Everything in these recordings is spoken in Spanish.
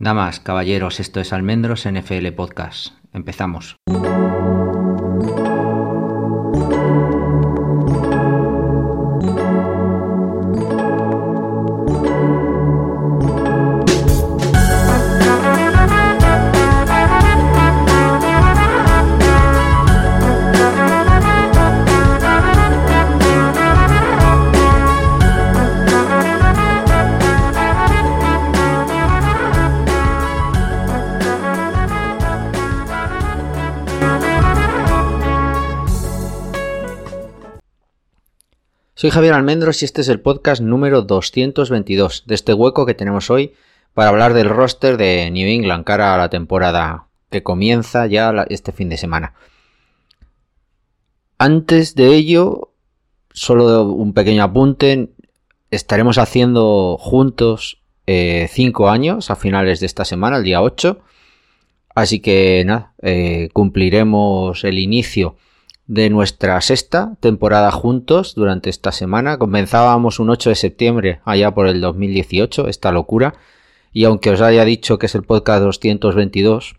Damas, caballeros, esto es Almendros NFL Podcast. Empezamos. Soy Javier Almendros y este es el podcast número 222 de este hueco que tenemos hoy para hablar del roster de New England cara a la temporada que comienza ya este fin de semana. Antes de ello, solo un pequeño apunte, estaremos haciendo juntos 5 eh, años a finales de esta semana, el día 8. Así que nada, eh, cumpliremos el inicio de nuestra sexta temporada juntos durante esta semana. Comenzábamos un 8 de septiembre allá por el 2018, esta locura. Y aunque os haya dicho que es el podcast 222,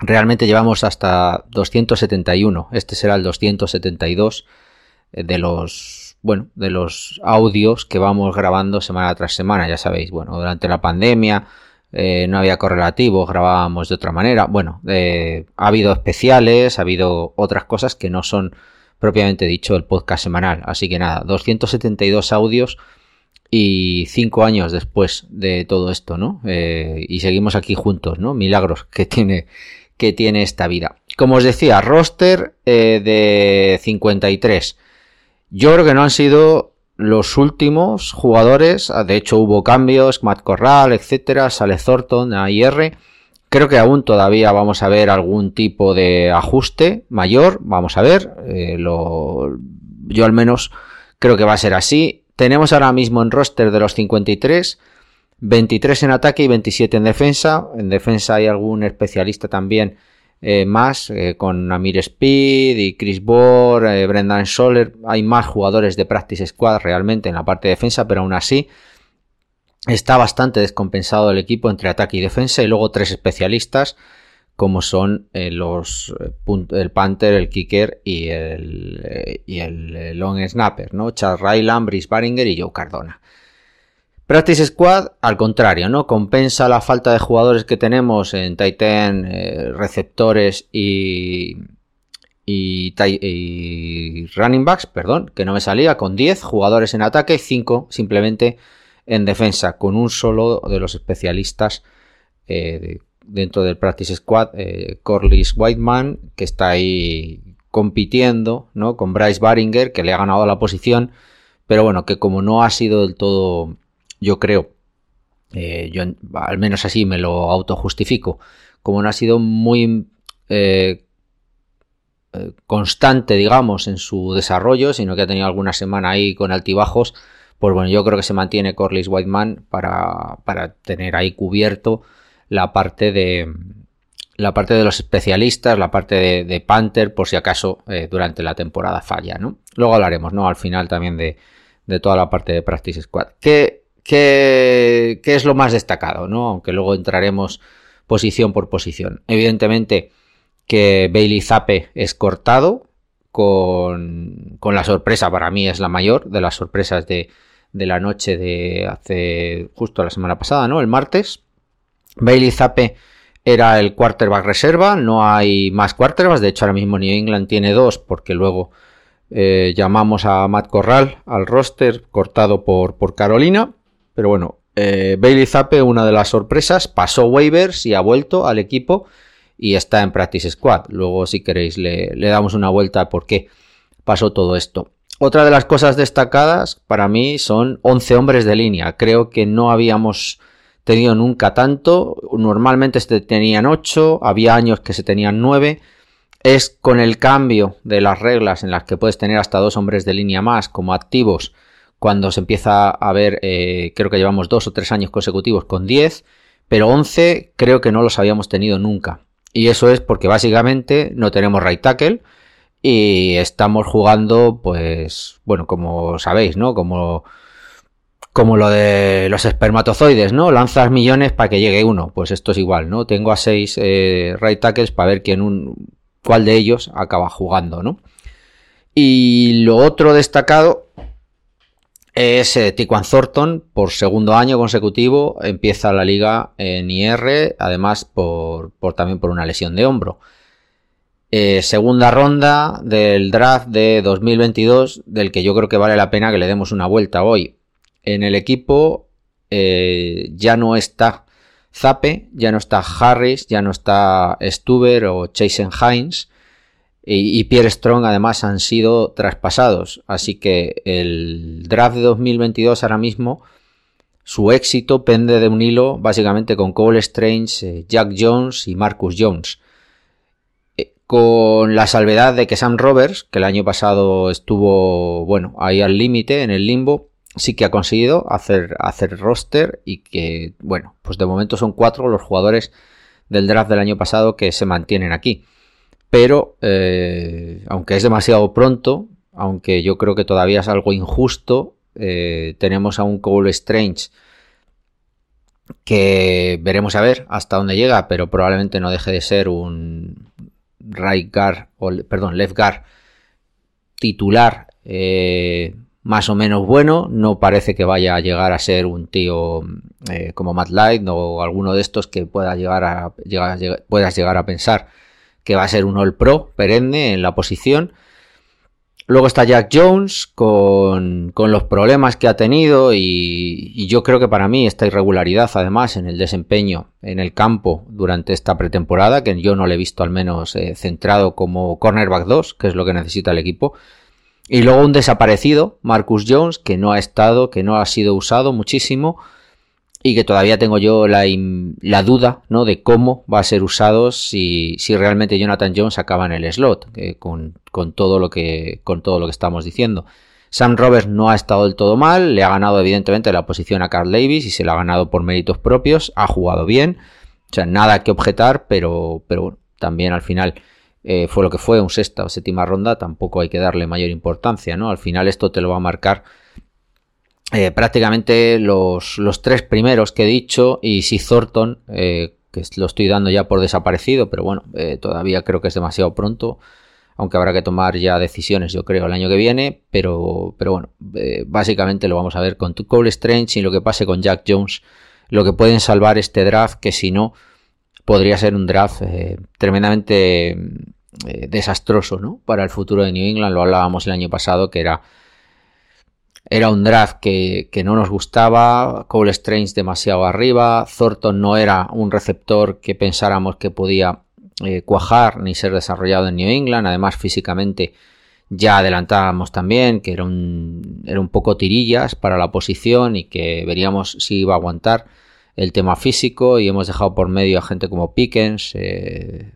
realmente llevamos hasta 271. Este será el 272 eh, de los, bueno, de los audios que vamos grabando semana tras semana. Ya sabéis, bueno, durante la pandemia eh, no había correlativo, grabábamos de otra manera. Bueno, eh, ha habido especiales, ha habido otras cosas que no son propiamente dicho el podcast semanal. Así que nada, 272 audios y 5 años después de todo esto, ¿no? Eh, y seguimos aquí juntos, ¿no? Milagros que tiene, que tiene esta vida. Como os decía, roster de 53. Yo creo que no han sido los últimos jugadores, ah, de hecho hubo cambios, Matt Corral, etcétera, sale Thornton a IR. Creo que aún todavía vamos a ver algún tipo de ajuste mayor, vamos a ver. Eh, lo, yo al menos creo que va a ser así. Tenemos ahora mismo en roster de los 53, 23 en ataque y 27 en defensa. En defensa hay algún especialista también eh, más, eh, con Amir Speed y Chris Bohr, eh, Brendan Soler. Hay más jugadores de Practice Squad realmente en la parte de defensa, pero aún así está bastante descompensado el equipo entre ataque y defensa. Y luego tres especialistas, como son los el Panther, el Kicker y el, y el Long Snapper, ¿no? Charles Ryland, Brice Baringer y Joe Cardona. Practice Squad, al contrario, ¿no? Compensa la falta de jugadores que tenemos en Titan, eh, receptores y, y, running backs, perdón, que no me salía, con 10 jugadores en ataque y 5 simplemente en defensa, con un solo de los especialistas eh, dentro del Practice Squad, eh, Corliss Whiteman, que está ahí compitiendo, ¿no? Con Bryce Baringer, que le ha ganado la posición, pero bueno, que como no ha sido del todo yo creo, eh, yo al menos así me lo autojustifico, como no ha sido muy eh, eh, constante, digamos, en su desarrollo, sino que ha tenido alguna semana ahí con altibajos, pues bueno, yo creo que se mantiene Corliss Whiteman para, para tener ahí cubierto la parte de la parte de los especialistas, la parte de, Panther, por si acaso durante la temporada falla, ¿no? Luego hablaremos, ¿no? Al final también de, de toda la parte de Practice Squad. Que ¿Qué, es lo más destacado? ¿no? Aunque luego entraremos posición por posición. Evidentemente que Bailey Zappe es cortado con, con, la sorpresa, para mí es la mayor de las sorpresas de, de, la noche de hace justo la semana pasada, ¿no? El martes. Bailey Zappe era el quarterback reserva, no hay más quarterbacks, de hecho ahora mismo New England tiene dos porque luego eh, llamamos a Matt Corral al roster cortado por, por Carolina. Pero bueno, eh, Bailey Zappe, una de las sorpresas, pasó waivers y ha vuelto al equipo y está en Practice Squad. Luego, si queréis, le, damos una vuelta a por qué pasó todo esto. Otra de las cosas destacadas para mí son 11 hombres de línea. Creo que no habíamos tenido nunca tanto. Normalmente se tenían 8, había años que se tenían 9. Es con el cambio de las reglas en las que puedes tener hasta dos hombres de línea más como activos cuando se empieza a ver, eh, creo que llevamos dos o tres años consecutivos con 10, pero 11 creo que no los habíamos tenido nunca. Y eso es porque básicamente no tenemos right tackle y estamos jugando, pues, bueno, como sabéis, ¿no? Como como lo de los espermatozoides, ¿no? Lanzas millones para que llegue uno. Pues esto es igual, ¿no? Tengo a seis eh, right tackles para ver quién un, cuál de ellos acaba jugando, ¿no? Y lo otro destacado es eh, Tiquan Thornton, por segundo año consecutivo, empieza la liga en IR, además por, también por una lesión de hombro. Eh, segunda ronda del draft de 2022, del que yo creo que vale la pena que le demos una vuelta hoy. En el equipo eh, ya no está Zape, ya no está Harris, ya no está Stuber o Chasen Hines y, Pierre Strong además han sido traspasados. Así que el draft de 2022 ahora mismo, su éxito pende de un hilo básicamente con Cole Strange, eh, Jack Jones y Marcus Jones. Eh, con la salvedad de que Sam Roberts, que el año pasado estuvo, bueno, ahí al límite, en el limbo, sí que ha conseguido hacer, hacer roster y que, bueno, pues de momento son cuatro los jugadores del draft del año pasado que se mantienen aquí pero eh, aunque es demasiado pronto, aunque yo creo que todavía es algo injusto, eh, tenemos a un Cole Strange que veremos a ver hasta dónde llega, pero probablemente no deje de ser un right guard, o, perdón, left guard titular eh, más o menos bueno. No parece que vaya a llegar a ser un tío como Matt Light o alguno de estos que pueda llegar a, puedas llegar a pensar que va a ser un All Pro perenne en la posición. Luego está Jack Jones con, los problemas que ha tenido y, yo creo que para mí esta irregularidad además en el desempeño en el campo durante esta pretemporada, que yo no le he visto al menos eh, centrado como cornerback 2, que es lo que necesita el equipo. Y luego un desaparecido, Marcus Jones, que no ha estado, que no ha sido usado muchísimo y que todavía tengo yo la, duda ¿no? de cómo va a ser usado si, si realmente Jonathan Jones acaba en el slot, con, todo lo que, con todo lo que estamos diciendo. Sam Roberts no ha estado del todo mal, le ha ganado evidentemente la posición a Carl Davis y se la ha ganado por méritos propios, ha jugado bien, o sea, nada que objetar, pero, pero también al final eh, fue lo que fue, un sexta o séptima ronda, tampoco hay que darle mayor importancia, ¿no? Al final esto te lo va a marcar eh, prácticamente los, tres primeros que he dicho y si Thornton, eh, que lo estoy dando ya por desaparecido, pero bueno, eh, todavía creo que es demasiado pronto, aunque habrá que tomar ya decisiones yo creo el año que viene, pero, pero bueno, básicamente lo vamos a ver con Cole Strange y lo que pase con Jack Jones, lo que pueden salvar este draft, que si no, podría ser un draft tremendamente desastroso ¿no? para el futuro de New England, lo hablábamos el año pasado, que era era un draft que, no nos gustaba, Cole Strange demasiado arriba, Thornton no era un receptor que pensáramos que podía eh, cuajar ni ser desarrollado en New England, además físicamente ya adelantábamos también que era un, era un poco tirillas para la posición y que veríamos si iba a aguantar el tema físico. Y hemos dejado por medio a gente como Pickens, eh,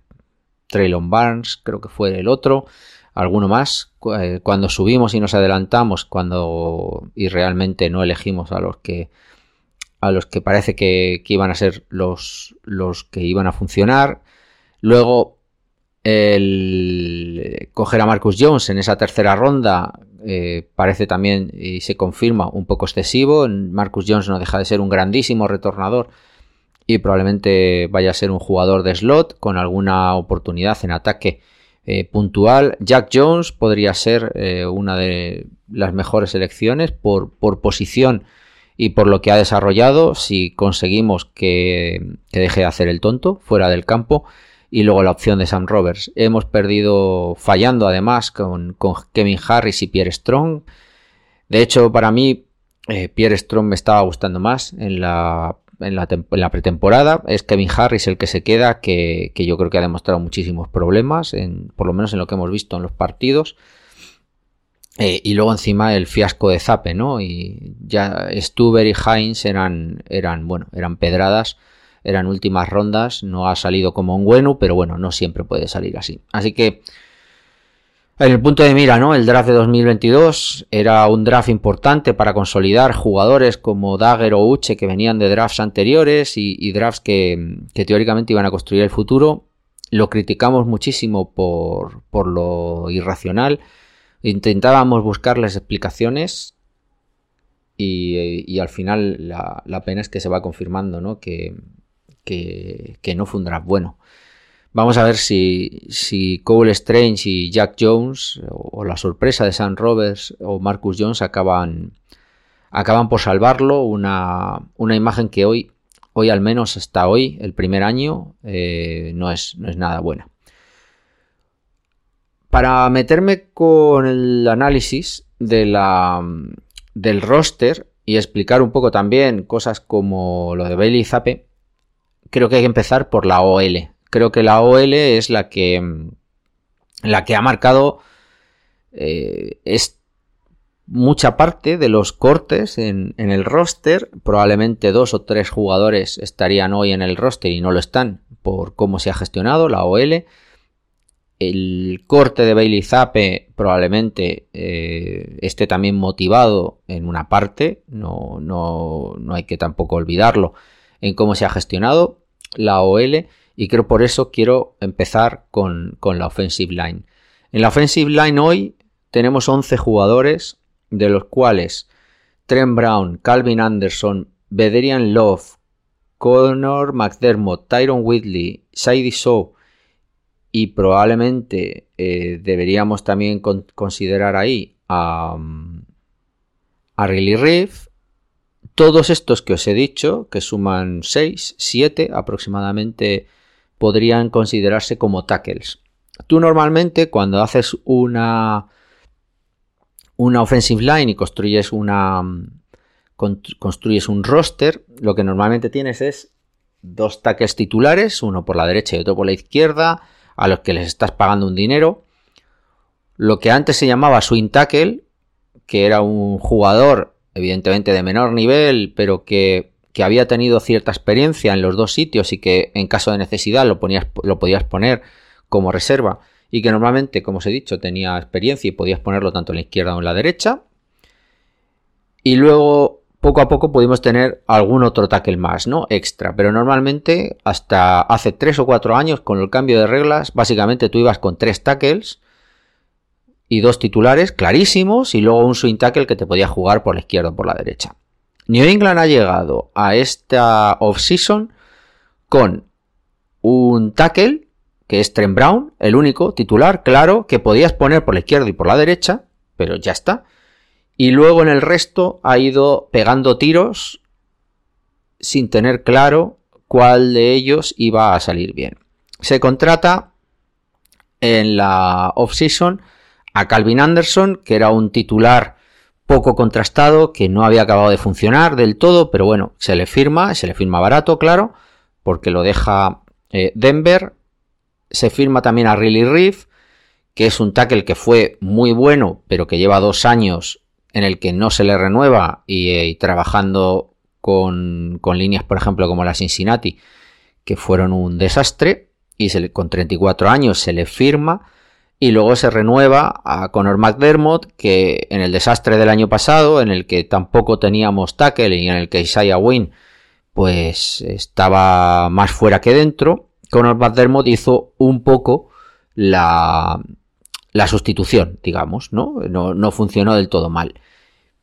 Traylon Barnes, creo que fue el otro, alguno más. Eh, cuando subimos y nos adelantamos, cuando y realmente no elegimos a los que a los que parece que, iban a ser los, los que iban a funcionar. Luego el coger a Marcus Jones en esa tercera ronda eh, parece también y se confirma un poco excesivo. Marcus Jones no deja de ser un grandísimo retornador y probablemente vaya a ser un jugador de slot con alguna oportunidad en ataque eh, puntual. Jack Jones podría ser eh, una de las mejores elecciones por, por, posición y por lo que ha desarrollado si conseguimos que, deje de hacer el tonto fuera del campo. Y luego la opción de Sam Roberts. Hemos perdido fallando además con, Kevin Harris y Pierre Strong. De hecho, para mí, eh, Pierre Strong me estaba gustando más en la en la, pretemporada. Es Kevin Harris el que se queda, que, yo creo que ha demostrado muchísimos problemas, en, por lo menos en lo que hemos visto en los partidos. Eh, y luego encima el fiasco de Zape, ¿no? Y ya Stuber y Heinz eran, eran, bueno, eran pedradas, eran últimas rondas, no ha salido como un bueno, pero bueno, no siempre puede salir así. Así que en el punto de mira, ¿no? El draft de 2022 era un draft importante para consolidar jugadores como Dagger o Uche que venían de drafts anteriores y, drafts que, teóricamente iban a construir el futuro. Lo criticamos muchísimo por, por lo irracional. Intentábamos buscarles explicaciones y, al final la, pena es que se va confirmando, ¿no? Que, que, no fue un draft bueno. Vamos a ver si, si Cole Strange y Jack Jones, o, la sorpresa de Sam Roberts o Marcus Jones, acaban, acaban por salvarlo. Una, una imagen que hoy, hoy al menos hasta hoy, el primer año, eh, no, es, no es nada buena. Para meterme con el análisis de del roster y explicar un poco también cosas como lo de Bailey Zappe, creo que hay que empezar por la OL. Creo que la OL es la que, la que ha marcado eh, es mucha parte de los cortes en, en, el roster. Probablemente dos o tres jugadores estarían hoy en el roster y no lo están por cómo se ha gestionado la OL. El corte de Bailey Zappe probablemente eh, esté también motivado en una parte, no, no, no, hay que tampoco olvidarlo, en cómo se ha gestionado la OL y creo por eso quiero empezar con, con la offensive line. En la offensive line hoy tenemos 11 jugadores, de los cuales Trent Brown, Calvin Anderson, Bederian Love, Connor McDermott, Tyron Whitley, Sadie Shaw, y probablemente eh, deberíamos también considerar ahí a, a Riley Reef. Todos estos que os he dicho, que suman 6, 7 aproximadamente, podrían considerarse como tackles. Tú normalmente cuando haces una, una offensive line y construyes una construyes un roster, lo que normalmente tienes es dos tackles titulares, uno por la derecha y otro por la izquierda, a los que les estás pagando un dinero. Lo que antes se llamaba swing tackle, que era un jugador evidentemente de menor nivel, pero que, que había tenido cierta experiencia en los dos sitios y que en caso de necesidad lo, ponías, lo podías poner como reserva y que normalmente, como os he dicho, tenía experiencia y podías ponerlo tanto en la izquierda o en la derecha. Y luego poco a poco pudimos tener algún otro tackle más, ¿no? Extra. Pero normalmente, hasta hace 3 o 4 años, con el cambio de reglas, básicamente tú ibas con 3 tackles y dos titulares clarísimos y luego un swing tackle que te podía jugar por la izquierda o por la derecha. New England ha llegado a esta off-season con un tackle que es Trent Brown, el único titular, claro, que podías poner por la izquierda y por la derecha, pero ya está. Y luego en el resto ha ido pegando tiros sin tener claro cuál de ellos iba a salir bien. Se contrata en la off-season a Calvin Anderson, que era un titular poco contrastado, que no había acabado de funcionar del todo, pero bueno, se le firma, se le firma barato, claro, porque lo deja eh, Denver. Se firma también a Riley Reef, que es un tackle que fue muy bueno, pero que lleva dos años en el que no se le renueva y, eh, trabajando con, líneas, por ejemplo, como la Cincinnati, que fueron un desastre, y con 34 años se le firma, y luego se renueva a Conor McDermott, que en el desastre del año pasado, en el que tampoco teníamos tackle y en el que Isaiah Wynn pues estaba más fuera que dentro, Conor McDermott hizo un poco la, la sustitución, digamos, ¿no? ¿no? No, funcionó del todo mal.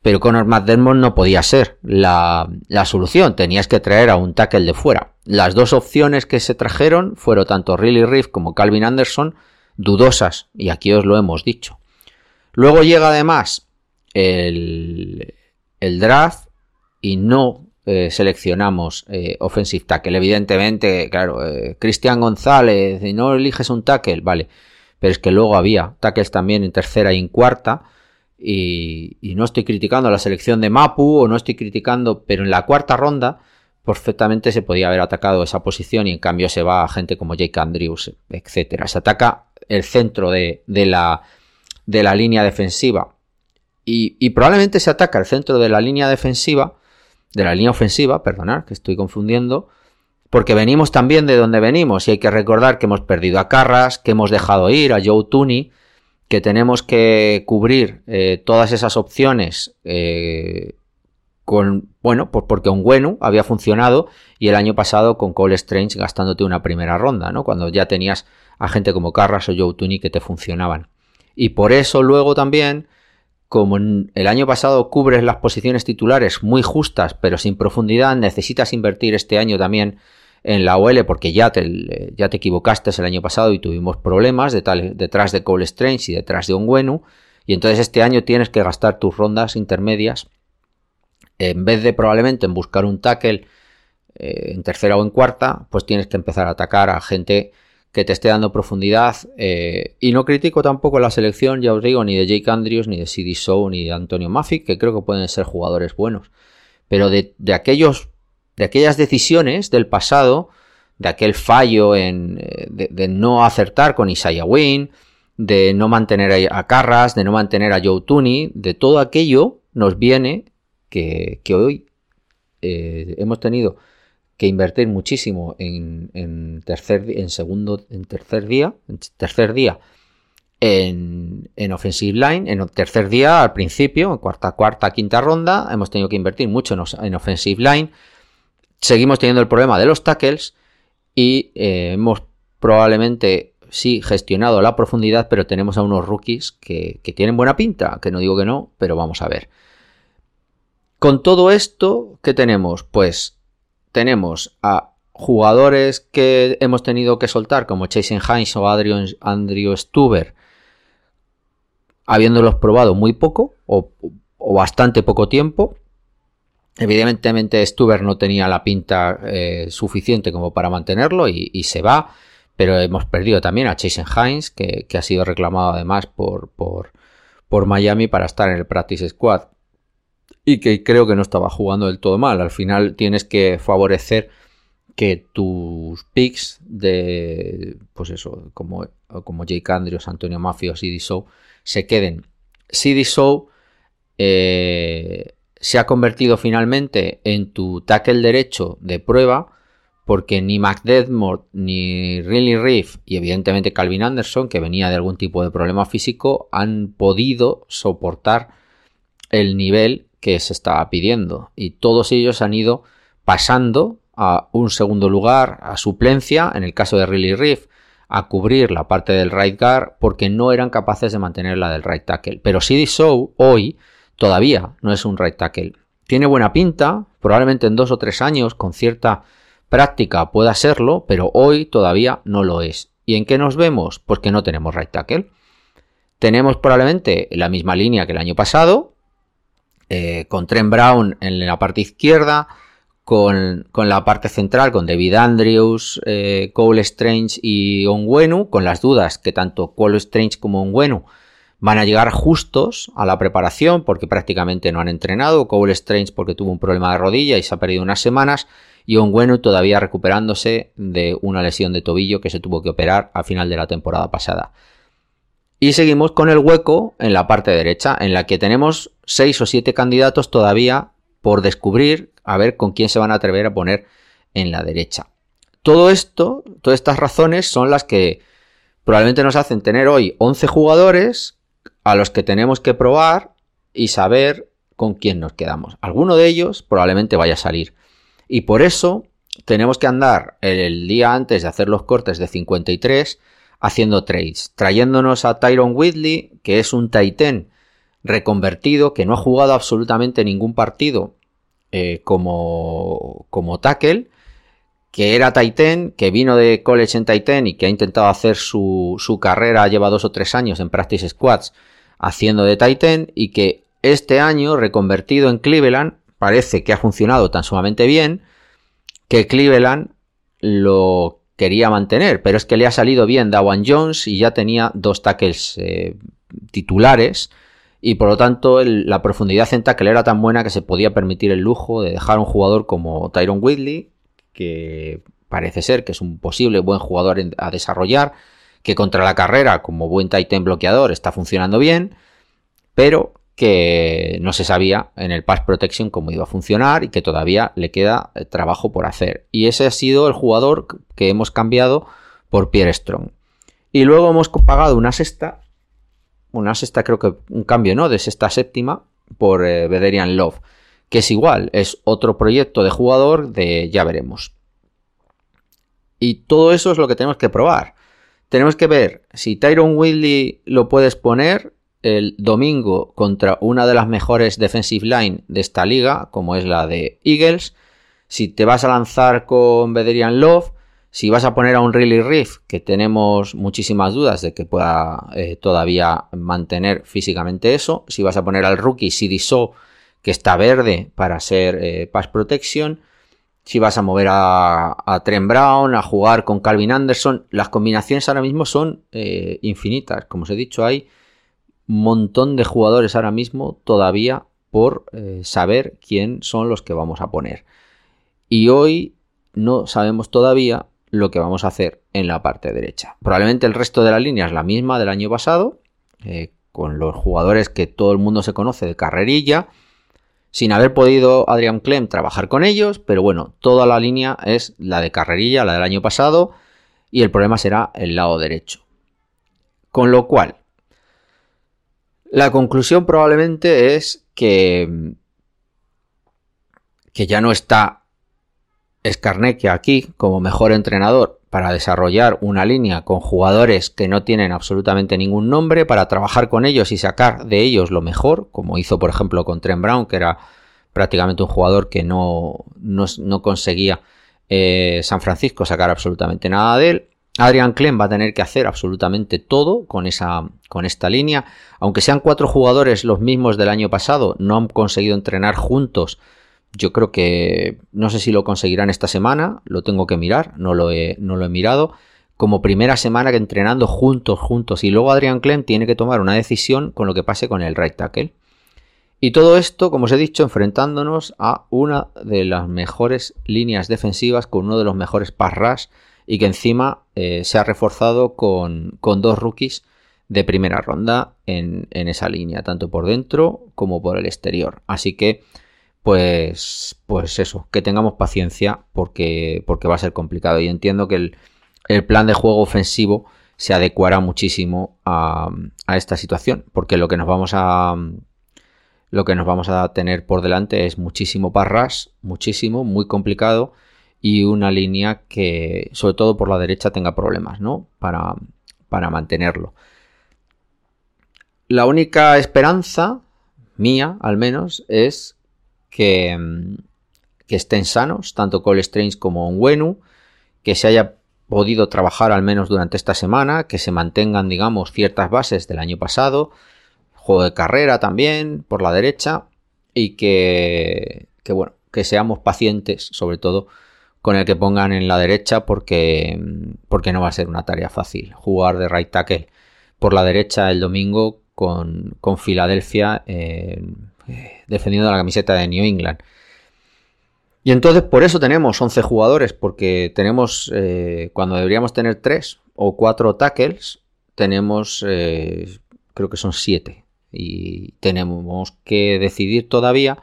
Pero Conor McDermott no podía ser la, la, solución, tenías que traer a un tackle de fuera. Las dos opciones que se trajeron fueron tanto Riley Reef como Calvin Anderson, dudosas, y aquí os lo hemos dicho. Luego llega además el, el draft y no eh, seleccionamos eh, offensive tackle. Evidentemente, claro, eh, Cristian González, y no eliges un tackle, vale pero es que luego había tackles también en tercera y en cuarta. Y, no estoy criticando la selección de Mapu o no estoy criticando, pero en la cuarta ronda perfectamente se podía haber atacado esa posición y en cambio se va a gente como Jake Andrews, etcétera. Se ataca el centro de, la, de la, línea defensiva y, probablemente se ataca el centro de la línea defensiva, de la línea ofensiva, perdonad, que estoy confundiendo, porque venimos también de donde venimos y hay que recordar que hemos perdido a Carras, que hemos dejado ir a Joe Tooney, que tenemos que cubrir eh, todas esas opciones eh, con, bueno, pues porque un bueno había funcionado y el año pasado con Cole Strange gastándote una primera ronda, ¿no? Cuando ya tenías a gente como Carras o Joe Tooney que te funcionaban. Y por eso luego también como el año pasado cubres las posiciones titulares muy justas, pero sin profundidad, necesitas invertir este año también en la OL porque ya te, ya te equivocaste el año pasado y tuvimos problemas detrás de Cole Strange y detrás de Onguenu. Y entonces este año tienes que gastar tus rondas intermedias en vez de probablemente en buscar un tackle eh, en tercera o en cuarta, pues tienes que empezar a atacar a gente que te esté dando profundidad. Eh, y no critico tampoco la selección, ya os digo, ni de Jake Andrews, ni de CD Show, ni de Antonio Maffick, que creo que pueden ser jugadores buenos. Pero de, aquellos, de aquellas decisiones del pasado, de aquel fallo en, eh, de, no acertar con Isaiah Wynn, de no mantener a Carras, de no mantener a Joe Tooney, de todo aquello nos viene que, hoy eh, hemos tenido que invertir muchísimo en, tercer, en segundo, en tercer día, en tercer día en, en, offensive line, en tercer día al principio, en cuarta, cuarta, quinta ronda, hemos tenido que invertir mucho en, offensive line. Seguimos teniendo el problema de los tackles y eh, hemos probablemente sí gestionado la profundidad, pero tenemos a unos rookies que, que tienen buena pinta, que no digo que no, pero vamos a ver. Con todo esto, ¿qué tenemos? Pues tenemos a jugadores que hemos tenido que soltar, como Jason Hines o Adrian, Andrew Stuber, habiéndolos probado muy poco o, bastante poco tiempo. Evidentemente Stuber no tenía la pinta eh, suficiente como para mantenerlo y, se va, pero hemos perdido también a Jason Hines, que, ha sido reclamado además por, por, por Miami para estar en el Practice Squad y que creo que no estaba jugando del todo mal. Al final tienes que favorecer que tus picks de, pues eso, como, Jake Andrews, Antonio Mafio, CD Show, se queden. CD Show eh, se ha convertido finalmente en tu tackle derecho de prueba porque ni McDedmore ni Riley Reef y evidentemente Calvin Anderson, que venía de algún tipo de problema físico, han podido soportar el nivel que se estaba pidiendo. Y todos ellos han ido pasando a un segundo lugar, a suplencia, en el caso de Riley Reef, a cubrir la parte del right guard porque no eran capaces de mantener la del right tackle. Pero CD Show hoy todavía no es un right tackle. Tiene buena pinta, probablemente en dos o tres años con cierta práctica pueda serlo, pero hoy todavía no lo es. ¿Y en qué nos vemos? Pues que no tenemos right tackle. Tenemos probablemente la misma línea que el año pasado, eh, con Trent Brown en la parte izquierda, con, la parte central, con David Andrews, eh, Cole Strange y Onwenu, con las dudas que tanto Cole Strange como Onwenu van a llegar justos a la preparación porque prácticamente no han entrenado, Cole Strange porque tuvo un problema de rodilla y se ha perdido unas semanas, y Onwenu todavía recuperándose de una lesión de tobillo que se tuvo que operar a final de la temporada pasada. Y seguimos con el hueco en la parte derecha, en la que tenemos seis o siete candidatos todavía por descubrir, a ver con quién se van a atrever a poner en la derecha. Todo esto, todas estas razones son las que probablemente nos hacen tener hoy 11 jugadores a los que tenemos que probar y saber con quién nos quedamos. Alguno de ellos probablemente vaya a salir. Y por eso tenemos que andar el día antes de hacer los cortes de 53 haciendo trades, trayéndonos a Tyron Whitley, que es un Titan reconvertido, que no ha jugado absolutamente ningún partido eh, como, como tackle, que era Titan, que vino de college en Titan y que ha intentado hacer su, su carrera, lleva dos o tres años en practice squads haciendo de Titan y que este año reconvertido en Cleveland parece que ha funcionado tan sumamente bien que Cleveland lo quería mantener, pero es que le ha salido bien Dawan Jones y ya tenía dos tackles eh, titulares y por lo tanto la profundidad en tackle era tan buena que se podía permitir el lujo de dejar un jugador como Tyron Whitley, que parece ser que es un posible buen jugador a desarrollar, que contra la carrera como buen Titan bloqueador está funcionando bien, pero que no se sabía en el Pass Protection cómo iba a funcionar y que todavía le queda eh, trabajo por hacer. Y ese ha sido el jugador que hemos cambiado por Pierre Strong. Y luego hemos pagado una sexta, una sexta creo que un cambio, ¿no? De sexta a séptima por eh, Bederian Love, que es igual, es otro proyecto de jugador de ya veremos. Y todo eso es lo que tenemos que probar. Tenemos que ver si Tyron Willy lo puedes poner el domingo contra una de las mejores defensive line de esta liga, como es la de Eagles. Si te vas a lanzar con Bederian Love, si vas a poner a un Really Riff, que tenemos muchísimas dudas de que pueda eh, todavía mantener físicamente eso, si vas a poner al rookie Sidiso, que está verde para ser eh, Pass Protection, si vas a mover a, a Trent Brown, a jugar con Calvin Anderson, las combinaciones ahora mismo son eh, infinitas. Como os he dicho, hay un montón de jugadores ahora mismo todavía por saber quién son los que vamos a poner. Y hoy no sabemos todavía lo que vamos a hacer en la parte derecha. Probablemente el resto de la línea es la misma del año pasado, eh, con los jugadores que todo el mundo se conoce de carrerilla, sin haber podido Adrian Clem trabajar con ellos, pero bueno, toda la línea es la de carrerilla, la del año pasado, y el problema será el lado derecho. Con lo cual, la conclusión probablemente es que, que ya no está Skarnekia aquí como mejor entrenador para desarrollar una línea con jugadores que no tienen absolutamente ningún nombre, para trabajar con ellos y sacar de ellos lo mejor, como hizo por ejemplo con Trent Brown, que era prácticamente un jugador que no, no, conseguía eh, San Francisco sacar absolutamente nada de él. Adrian Clem va a tener que hacer absolutamente todo con, esa, con esta línea. Aunque sean cuatro jugadores los mismos del año pasado, no han conseguido entrenar juntos yo creo que no sé si lo conseguirán esta semana, lo tengo que mirar, no lo he, no lo he mirado. Como primera semana que entrenando juntos, juntos. Y luego Adrian Clem tiene que tomar una decisión con lo que pase con el right tackle. Y todo esto, como os he dicho, enfrentándonos a una de las mejores líneas defensivas, con uno de los mejores pass y que encima eh, se ha reforzado con, con, dos rookies de primera ronda en, en esa línea, tanto por dentro como por el exterior. Así que pues, pues eso, que tengamos paciencia porque, porque va a ser complicado. Y entiendo que el, plan de juego ofensivo se adecuará muchísimo a, esta situación, porque lo que nos vamos a lo que nos vamos a tener por delante es muchísimo parras, muchísimo, muy complicado y una línea que sobre todo por la derecha tenga problemas, ¿no? Para, para mantenerlo. La única esperanza mía, al menos, es que, mm, que estén sanos, tanto Cole Strange como Onwenu, que se haya podido trabajar al menos durante esta semana, que se mantengan, digamos, ciertas bases del año pasado, juego de carrera también por la derecha, y que, que bueno, que seamos pacientes, sobre todo con el que pongan en la derecha, porque, mm, porque no va a ser una tarea fácil jugar de right tackle por la derecha el domingo con, con Filadelfia. Eh, defendiendo la camiseta de New England. Y entonces por eso tenemos 11 jugadores, porque tenemos, eh, cuando deberíamos tener 3 o 4 tackles, tenemos, eh, creo que son 7. Y tenemos que decidir todavía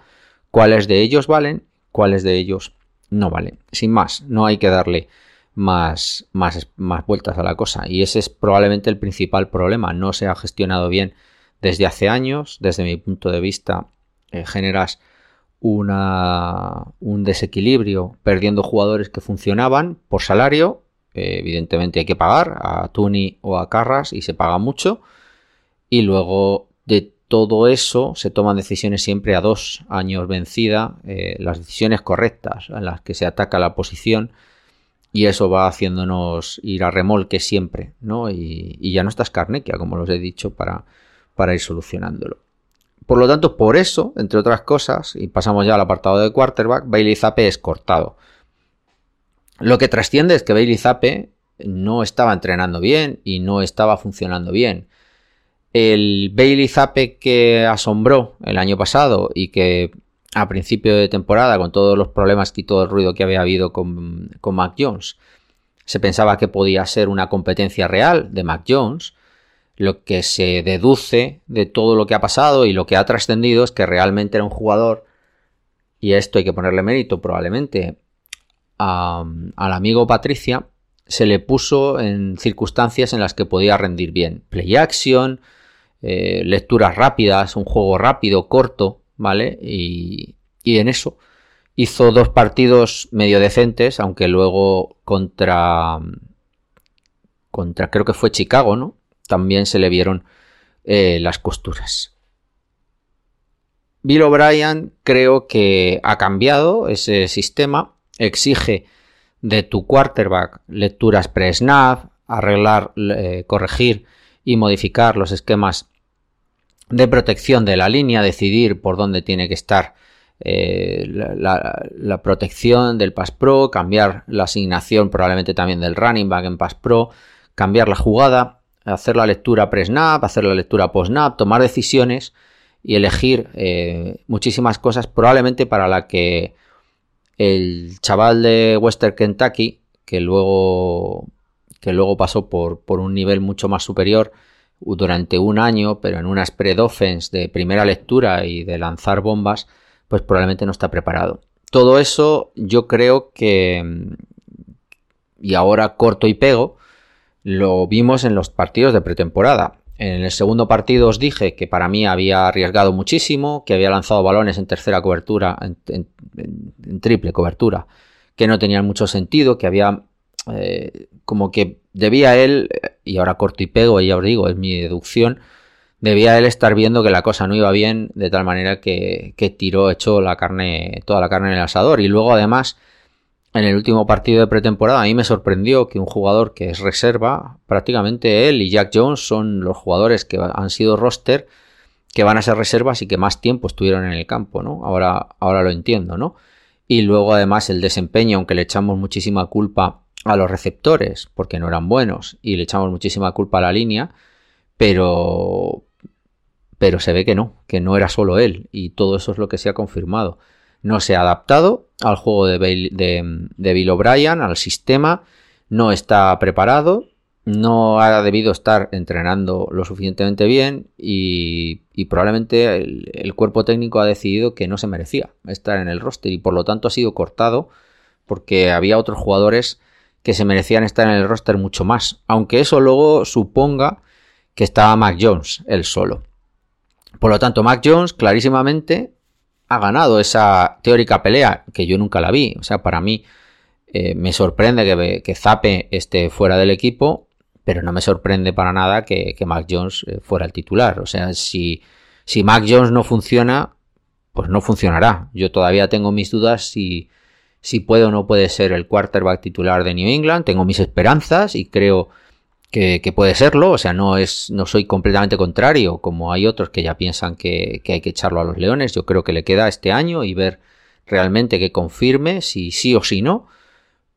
cuáles de ellos valen, cuáles de ellos no valen. Sin más, no hay que darle más, más, más vueltas a la cosa. Y ese es probablemente el principal problema. No se ha gestionado bien desde hace años, desde mi punto de vista, eh, generas una, un desequilibrio perdiendo jugadores que funcionaban por salario. Eh, evidentemente hay que pagar a Tuni o a Carras y se paga mucho. Y luego de todo eso se toman decisiones siempre a dos años vencida, eh, las decisiones correctas en las que se ataca la posición y eso va haciéndonos ir a remolque siempre, ¿no? Y, ya no estás carnequia, como los he dicho, para, para ir solucionándolo. Por lo tanto, por eso, entre otras cosas, y pasamos ya al apartado de quarterback, Bailey Zappe es cortado. Lo que trasciende es que Bailey Zappe no estaba entrenando bien y no estaba funcionando bien. El Bailey Zappe que asombró el año pasado y que a principio de temporada, con todos los problemas y todo el ruido que había habido con, con Mac Jones, se pensaba que podía ser una competencia real de Mac Jones lo que se deduce de todo lo que ha pasado y lo que ha trascendido es que realmente era un jugador, y esto hay que ponerle mérito probablemente al amigo Patricia, se le puso en circunstancias en las que podía rendir bien. Play action, eh, lecturas rápidas, un juego rápido, corto, ¿vale? Y, y en eso hizo dos partidos medio decentes, aunque luego contra contra creo que fue Chicago, ¿no? También se le vieron eh, las costuras. Bill O'Brien creo que ha cambiado ese sistema, exige de tu quarterback lecturas pre-snap, arreglar, eh, corregir y modificar los esquemas de protección de la línea, decidir por dónde tiene que estar eh, la, protección del Pass Pro, cambiar la asignación probablemente también del running back en Pass Pro, cambiar la jugada, hacer la lectura pre-snap, hacer la lectura post-snap, tomar decisiones y elegir eh, muchísimas cosas probablemente para la que el chaval de Western Kentucky, que luego, que luego pasó por, por un nivel mucho más superior, durante un año, pero en una spread offense de primera lectura y de lanzar bombas, pues probablemente no está preparado. Todo eso yo creo que, y ahora corto y pego, lo vimos en los partidos de pretemporada. En el segundo partido os dije que para mí había arriesgado muchísimo, que había lanzado balones en tercera cobertura, en, triple cobertura, que no tenían mucho sentido, que había eh, como que debía él, y ahora corto y pego, ya os digo, es mi deducción, debía él estar viendo que la cosa no iba bien, de tal manera que, que tiró, echó la carne, toda la carne en el asador. Y luego, además, en el último partido de pretemporada, a mí me sorprendió que un jugador que es reserva, prácticamente él y Jack Jones son los jugadores que han sido roster, que van a ser reservas y que más tiempo estuvieron en el campo, ¿no? Ahora, ahora lo entiendo, ¿no? Y luego, además, el desempeño, aunque le echamos muchísima culpa a los receptores, porque no eran buenos, y le echamos muchísima culpa a la línea, pero, pero se ve que no, que no era solo él y todo eso es lo que se ha confirmado. No se ha adaptado al juego de, Bill O'Brien, al sistema, no está preparado, no ha debido estar entrenando lo suficientemente bien y, probablemente el, cuerpo técnico ha decidido que no se merecía estar en el roster y por lo tanto ha sido cortado porque había otros jugadores que se merecían estar en el roster mucho más, aunque eso luego suponga que estaba Mac Jones él solo. Por lo tanto, Mac Jones clarísimamente ha ganado esa teórica pelea que yo nunca la vi. O sea, para mí eh, me sorprende que, que, Zape esté fuera del equipo, pero no me sorprende para nada que, Mac Jones eh, fuera el titular. O sea, si, si Mac Jones no funciona, pues no funcionará. Yo todavía tengo mis dudas si, si puede o no puede ser el quarterback titular de New England. Tengo mis esperanzas y creo que, puede serlo, o sea, no es, no soy completamente contrario, como hay otros que ya piensan que, hay que echarlo a los leones. Yo creo que le queda este año y ver realmente que confirme si sí o si no.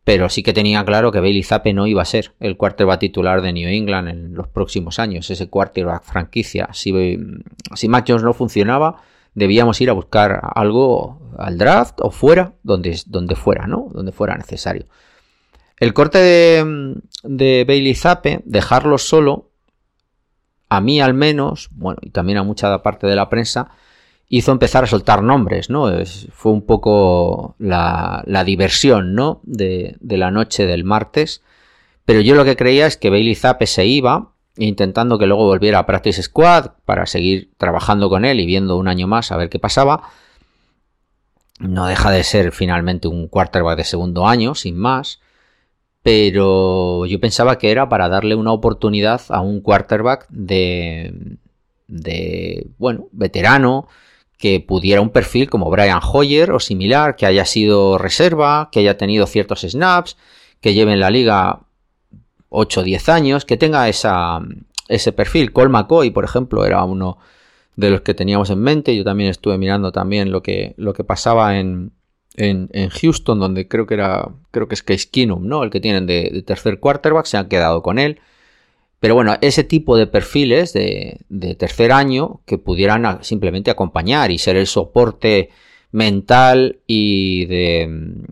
Pero sí que tenía claro que Bailey Zappe no iba a ser el quarterback titular de New England en los próximos años, ese quarterback franquicia. Si, si Jones no funcionaba, debíamos ir a buscar algo al draft o fuera, donde, donde fuera, ¿no? Donde fuera necesario. El corte de, Bailey Zappe, dejarlo solo, a mí al menos, bueno, y también a mucha parte de la prensa, hizo empezar a soltar nombres, ¿no? fue un poco la, diversión, ¿no? De, la noche del martes. Pero yo lo que creía es que Bailey Zappe se iba, intentando que luego volviera a Practice Squad para seguir trabajando con él y viendo un año más a ver qué pasaba. No deja de ser finalmente un quarterback de segundo año, sin más pero yo pensaba que era para darle una oportunidad a un quarterback de, de bueno, veterano, que pudiera un perfil como Brian Hoyer o similar, que haya sido reserva, que haya tenido ciertos snaps, que lleve en la liga 8 o 10 años, que tenga esa, ese perfil. Cole McCoy, por ejemplo, era uno de los que teníamos en mente. Yo también estuve mirando también lo que, lo que pasaba en, en, Houston, donde creo que era, creo que es Case Keenum, ¿no? El que tienen de, tercer quarterback, se han quedado con él. Pero bueno, ese tipo de perfiles de, tercer año que pudieran simplemente acompañar y ser el soporte mental y de,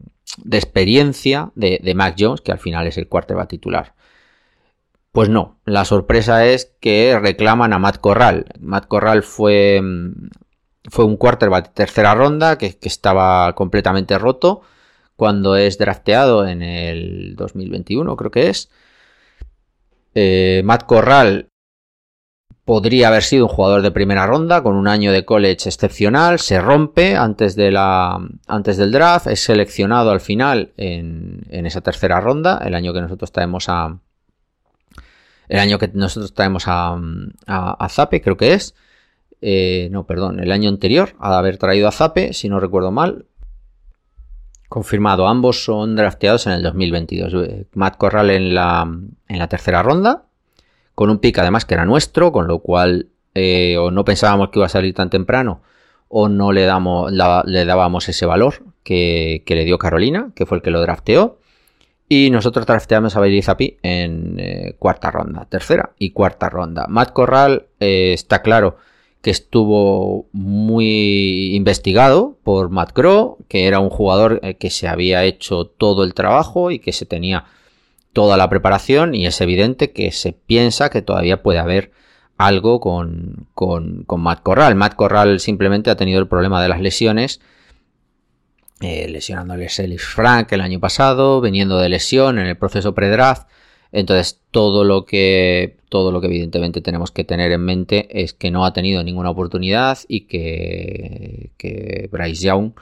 experiencia de, de, Mac Jones, que al final es el quarterback titular. Pues no, la sorpresa es que reclaman a Matt Corral. Matt Corral fue fue un quarterback de tercera ronda que, estaba completamente roto cuando es drafteado en el 2021, creo que es. Eh, Matt Corral podría haber sido un jugador de primera ronda con un año de college excepcional, se rompe antes, de la, antes del draft, es seleccionado al final en, esa tercera ronda, el año que nosotros traemos a, el año que nosotros traemos a, Zape, creo que es. Eh, no, perdón, el año anterior, a haber traído a Zape, si no recuerdo mal. Confirmado, ambos son drafteados en el 2022. Eh, Matt Corral en la, en la tercera ronda, con un pick además que era nuestro, con lo cual eh, o no pensábamos que iba a salir tan temprano, o no le, dábamos ese valor que, le dio Carolina, que fue el que lo drafteó. Y nosotros drafteamos a Bailey Zappi en cuarta ronda, tercera y cuarta ronda. Matt Corral está claro que estuvo muy investigado por Matt Crow, que era un jugador eh, que se había hecho todo el trabajo y que se tenía toda la preparación y es evidente que se piensa que todavía puede haber algo con, con, Matt Corral. Matt Corral simplemente ha tenido el problema de las lesiones, eh, lesionándole Ellis Frank el año pasado, viniendo de lesión en el proceso pre-draft. Entonces, todo lo que todo lo que evidentemente tenemos que tener en mente es que no ha tenido ninguna oportunidad y que, que Bryce Young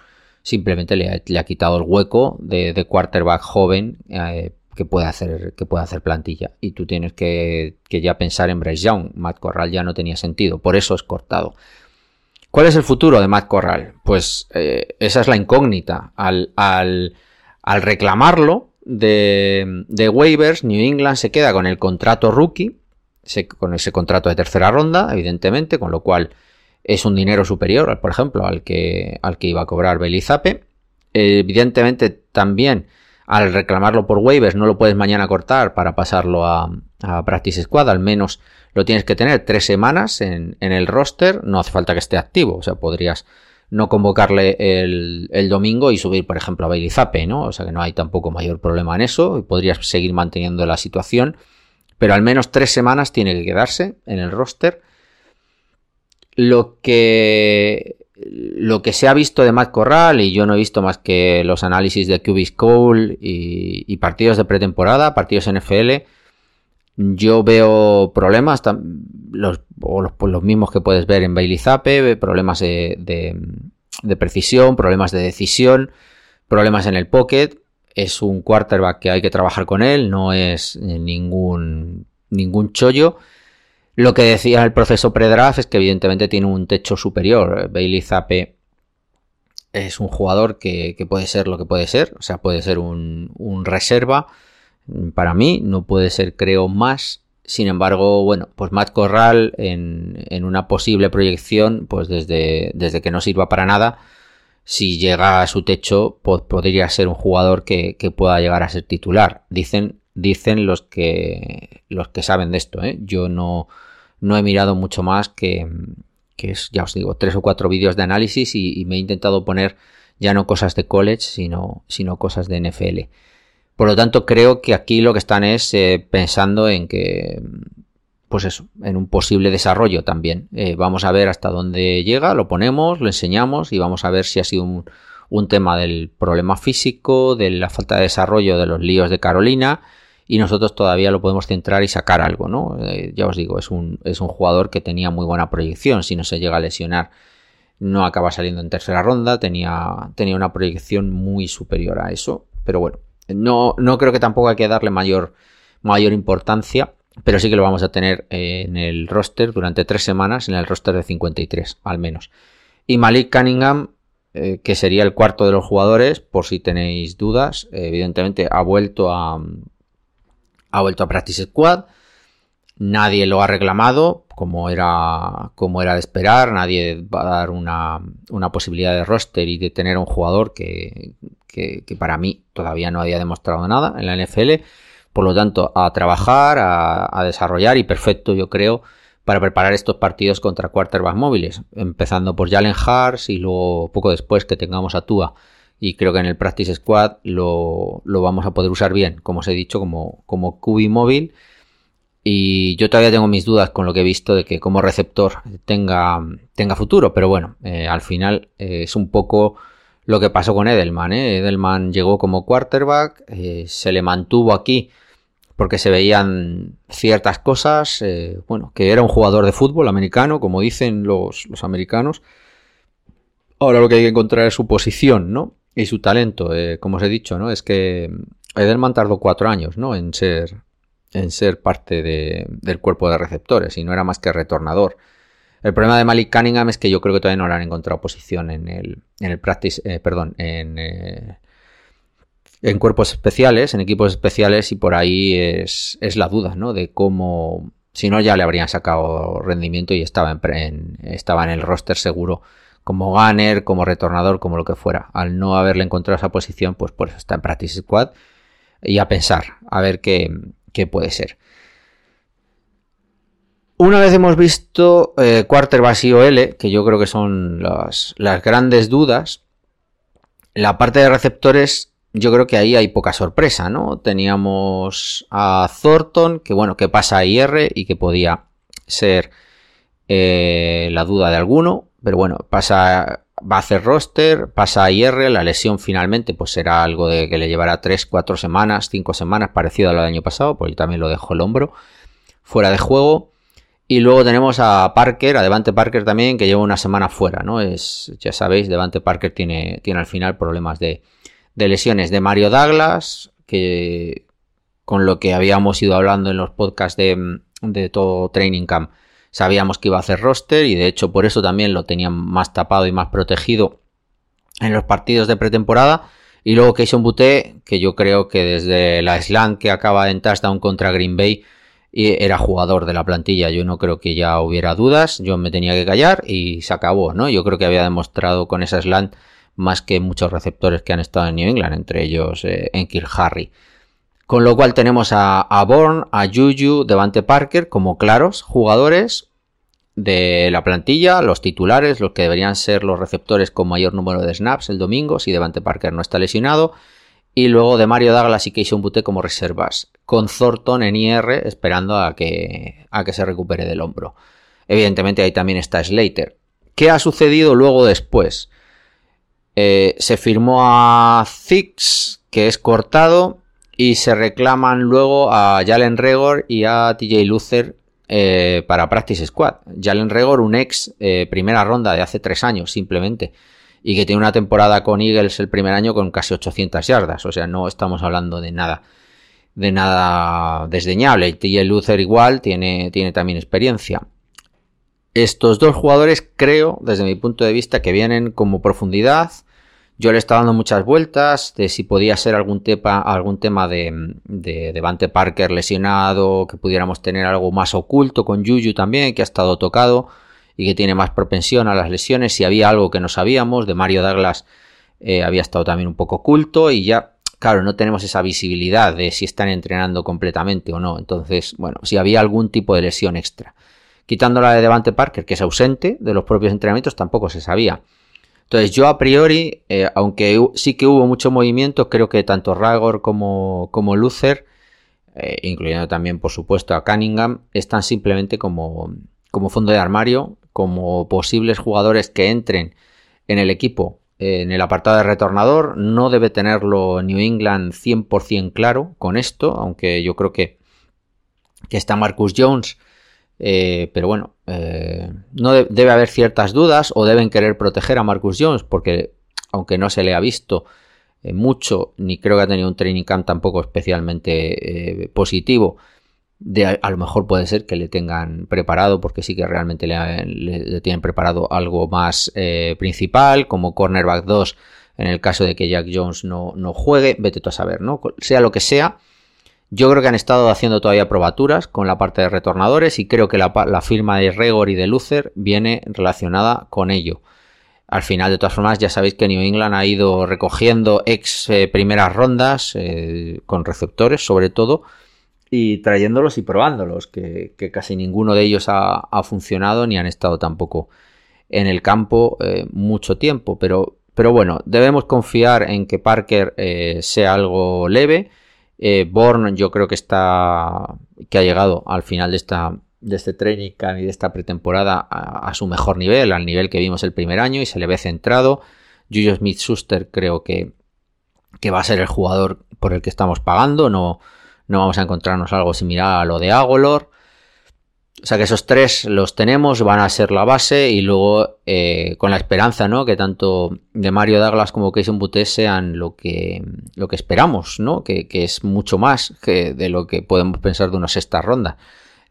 simplemente le ha, quitado el hueco de, quarterback joven eh, que, puede hacer, que puede hacer plantilla. Y tú tienes que, ya pensar en Bryce Young. Matt Corral ya no tenía sentido, por eso es cortado. ¿Cuál es el futuro de Matt Corral? Pues eh, esa es la incógnita. Al, al, al reclamarlo de, de waivers, New England se queda con el contrato rookie con ese contrato de tercera ronda, evidentemente, con lo cual es un dinero superior, por ejemplo, al que, al que iba a cobrar Belizape. Evidentemente, también al reclamarlo por waivers no lo puedes mañana cortar para pasarlo a, Practice Squad, al menos lo tienes que tener tres semanas en, el roster, no hace falta que esté activo, o sea, podrías no convocarle el, domingo y subir, por ejemplo, a Bailey ¿no? O sea que no hay tampoco mayor problema en eso, y podrías seguir manteniendo la situación pero al menos tres semanas tiene que quedarse en el roster. Lo que, lo que se ha visto de Matt Corral, y yo no he visto más que los análisis de QB Cole y, partidos de pretemporada, partidos NFL, yo veo problemas, los, pues los, mismos que puedes ver en Bailey Zappe, problemas de, de precisión, problemas de decisión, problemas en el pocket es un quarterback que hay que trabajar con él, no es ningún, ningún chollo. Lo que decía el proceso pre-draft es que evidentemente tiene un techo superior. Bailey Zappe es un jugador que, puede ser lo que puede ser, o sea, puede ser un, reserva. Para mí no puede ser, creo, más. Sin embargo, bueno, pues Matt Corral en, en una posible proyección, pues desde, desde que no sirva para nada, si llega a su techo, podría ser un jugador que, pueda llegar a ser titular. Dicen, dicen los que los que saben de esto. ¿eh? Yo no, no he mirado mucho más que, que es, ya os digo, tres o cuatro vídeos de análisis y, me he intentado poner ya no cosas de college, sino, sino cosas de NFL. Por lo tanto, creo que aquí lo que están es eh, pensando en que pues eso, en un posible desarrollo también. Eh, vamos a ver hasta dónde llega, lo ponemos, lo enseñamos y vamos a ver si ha sido un, tema del problema físico, de la falta de desarrollo de los líos de Carolina y nosotros todavía lo podemos centrar y sacar algo, ¿no? Eh, ya os digo, es un, es un jugador que tenía muy buena proyección, si no se llega a lesionar no acaba saliendo en tercera ronda, tenía, tenía una proyección muy superior a eso, pero bueno, no, no creo que tampoco hay que darle mayor, mayor importancia pero sí que lo vamos a tener eh, en el roster durante tres semanas, en el roster de 53 al menos. Y Malik Cunningham, eh, que sería el cuarto de los jugadores, por si tenéis dudas, evidentemente ha vuelto a, ha vuelto a Practice Squad. Nadie lo ha reclamado, como era, como era de esperar. Nadie va a dar una, una posibilidad de roster y de tener un jugador que, que, para mí todavía no había demostrado nada en la NFL por lo tanto, a trabajar, a, desarrollar y perfecto, yo creo, para preparar estos partidos contra quarterbacks móviles. Empezando por Jalen Hars y luego poco después que tengamos a Tua. Y creo que en el Practice Squad lo, vamos a poder usar bien, como os he dicho, como, como QB móvil. Y yo todavía tengo mis dudas con lo que he visto de que como receptor tenga, tenga futuro. Pero bueno, eh, al final eh, es un poco lo que pasó con Edelman. ¿eh? Edelman llegó como quarterback, se le mantuvo aquí porque se veían ciertas cosas, eh, bueno, que era un jugador de fútbol americano, como dicen los, americanos. Ahora lo que hay que encontrar es su posición, ¿no? Y su talento, eh, como os he dicho, ¿no? Es que Edelman tardó cuatro años, ¿no? En ser, en ser parte del cuerpo de receptores y no era más que retornador. El problema de Malik Cunningham es que yo creo que todavía no le han encontrado posición en el, en el practice, eh, perdón, en, eh, en cuerpos especiales, en equipos especiales y por ahí es, la duda, ¿no? De cómo, si no ya le habrían sacado rendimiento y estaba en, estaba en el roster seguro como gunner, como retornador, como lo que fuera. Al no haberle encontrado esa posición, pues por eso está en practice squad y a pensar, a ver qué, qué puede ser. Una vez hemos visto eh, quarterback y OL, que yo creo que son las, grandes dudas, la parte de receptores, yo creo que ahí hay poca sorpresa, ¿no? Teníamos a Thornton, que bueno, que pasa a IR y que podía ser eh, la duda de alguno, pero bueno, pasa, va a hacer roster, pasa a IR, la lesión finalmente pues será algo de que le llevará 3, 4 semanas, 5 semanas, parecido a lo del año pasado, porque también lo dejó el hombro, fuera de juego. Y luego tenemos a Parker, a Devante Parker también, que lleva una semana fuera, ¿no? Es, ya sabéis, Devante Parker tiene, tiene al final problemas de, lesiones. De Mario Douglas, que con lo que habíamos ido hablando en los podcasts de, de todo Training Camp, sabíamos que iba a hacer roster y de hecho por eso también lo tenían más tapado y más protegido en los partidos de pretemporada. Y luego Keyson Butte, que yo creo que desde la slam que acaba en touchdown contra Green Bay, era jugador de la plantilla. Yo no creo que ya hubiera dudas. Yo me tenía que callar y se acabó, ¿no? Yo creo que había demostrado con esa slant más que muchos receptores que han estado en New England, entre ellos eh, Enkir Harry. Con lo cual tenemos a, a Bourne, a Juju, Devante Parker como claros jugadores de la plantilla, los titulares, los que deberían ser los receptores con mayor número de snaps el domingo, si Devante Parker no está lesionado. Y luego de Mario Douglas y Keishon Butte como reservas, con Thornton en IR esperando a que, a que se recupere del hombro. Evidentemente ahí también está Slater. ¿Qué ha sucedido luego después? Eh, se firmó a Zix, que es cortado, y se reclaman luego a Jalen Regor y a TJ Luther eh, para Practice Squad. Jalen Regor, un ex eh, primera ronda de hace tres años, simplemente y que tiene una temporada con Eagles el primer año con casi 800 yardas. O sea, no estamos hablando de nada de nada desdeñable. Y el Luther igual tiene, tiene también experiencia. Estos dos jugadores creo, desde mi punto de vista, que vienen como profundidad. Yo le estaba dando muchas vueltas de si podía ser algún, tema, de, de Parker lesionado, que pudiéramos tener algo más oculto con Juju también, que ha estado tocado y que tiene más propensión a las lesiones. Si había algo que no sabíamos, de Mario Douglas eh, había estado también un poco oculto y ya, claro, no tenemos esa visibilidad de si están entrenando completamente o no. Entonces, bueno, si había algún tipo de lesión extra. Quitando la de Devante Parker, que es ausente de los propios entrenamientos, tampoco se sabía. Entonces yo a priori, eh, aunque sí que hubo mucho movimiento, creo que tanto Ragor como, como eh, incluyendo también por supuesto a Cunningham, están simplemente como, como fondo de armario, como posibles jugadores que entren en el equipo en el apartado de retornador. No debe tenerlo New England 100% claro con esto, aunque yo creo que, que está Marcus Jones. Eh, pero bueno, eh, no debe haber ciertas dudas o deben querer proteger a Marcus Jones porque aunque no se le ha visto eh, mucho, ni creo que ha tenido un training camp tampoco especialmente positivo, a, lo mejor puede ser que le tengan preparado, porque sí que realmente le, tienen preparado algo más eh, principal, como cornerback 2, en el caso de que Jack Jones no, no, juegue, vete tú a saber, ¿no? Sea lo que sea, yo creo que han estado haciendo todavía probaturas con la parte de retornadores y creo que la, firma de Regor y de Luther viene relacionada con ello. Al final, de todas formas, ya sabéis que New England ha ido recogiendo ex eh, primeras rondas eh, con receptores, sobre todo, y trayéndolos y probándolos, que, casi ninguno de ellos ha, funcionado ni han estado tampoco en el campo eh, mucho tiempo. Pero, pero bueno, debemos confiar en que Parker eh, sea algo leve. Eh, Born yo creo que está que ha llegado al final de esta de este training y de esta pretemporada a, su mejor nivel, al nivel que vimos el primer año y se le ve centrado. Julius Smith Schuster creo que, que va a ser el jugador por el que estamos pagando, no, no vamos a encontrarnos algo similar a lo de Agolor. O sea que esos tres los tenemos, van a ser la base y luego eh, con la esperanza, ¿no? Que tanto de Mario Douglas como Keyson Butte sean lo que, lo que esperamos, ¿no? Que, es mucho más que de lo que podemos pensar de una sexta ronda.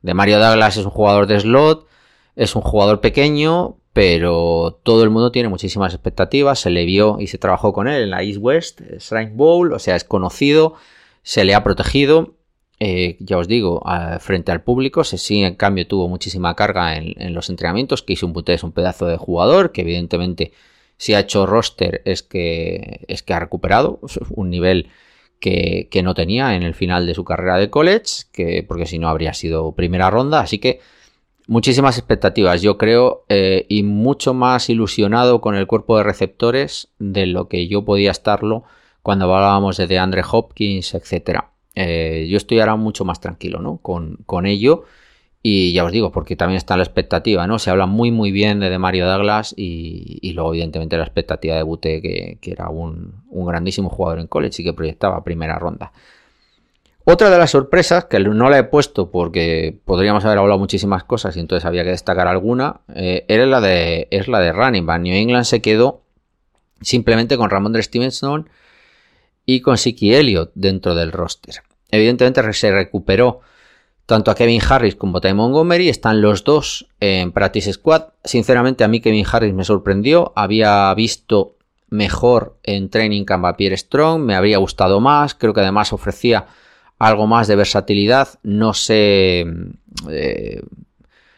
De Mario Douglas es un jugador de slot, es un jugador pequeño, pero todo el mundo tiene muchísimas expectativas. Se le vio y se trabajó con él en la East West Shrine Bowl, o sea, es conocido, se le ha protegido eh, ya os digo, frente al público, se sí en cambio tuvo muchísima carga en, los entrenamientos, que hizo un es un pedazo de jugador, que evidentemente si ha hecho roster es que, es que ha recuperado un nivel que, no tenía en el final de su carrera de college, que, porque si no habría sido primera ronda, así que muchísimas expectativas, yo creo, eh, y mucho más ilusionado con el cuerpo de receptores de lo que yo podía estarlo cuando hablábamos de DeAndre Hopkins, etcétera. Eh, yo estoy ahora mucho más tranquilo ¿no? con, con, ello. Y ya os digo, porque también está la expectativa, ¿no? Se habla muy muy bien de, Mario Douglas y, luego evidentemente la expectativa de Bute, que, era un, grandísimo jugador en college y que proyectaba primera ronda. Otra de las sorpresas, que no la he puesto porque podríamos haber hablado muchísimas cosas y entonces había que destacar alguna, eh, era la de, es la de running back. New England se quedó simplemente con Ramón de Stevenson y con Siki Elliott dentro del roster. Evidentemente se recuperó tanto a Kevin Harris como a Ty Montgomery, están los dos en Practice Squad. Sinceramente a mí Kevin Harris me sorprendió, había visto mejor en Training Camp a Pierre Strong, me habría gustado más, creo que además ofrecía algo más de versatilidad, no sé... Eh,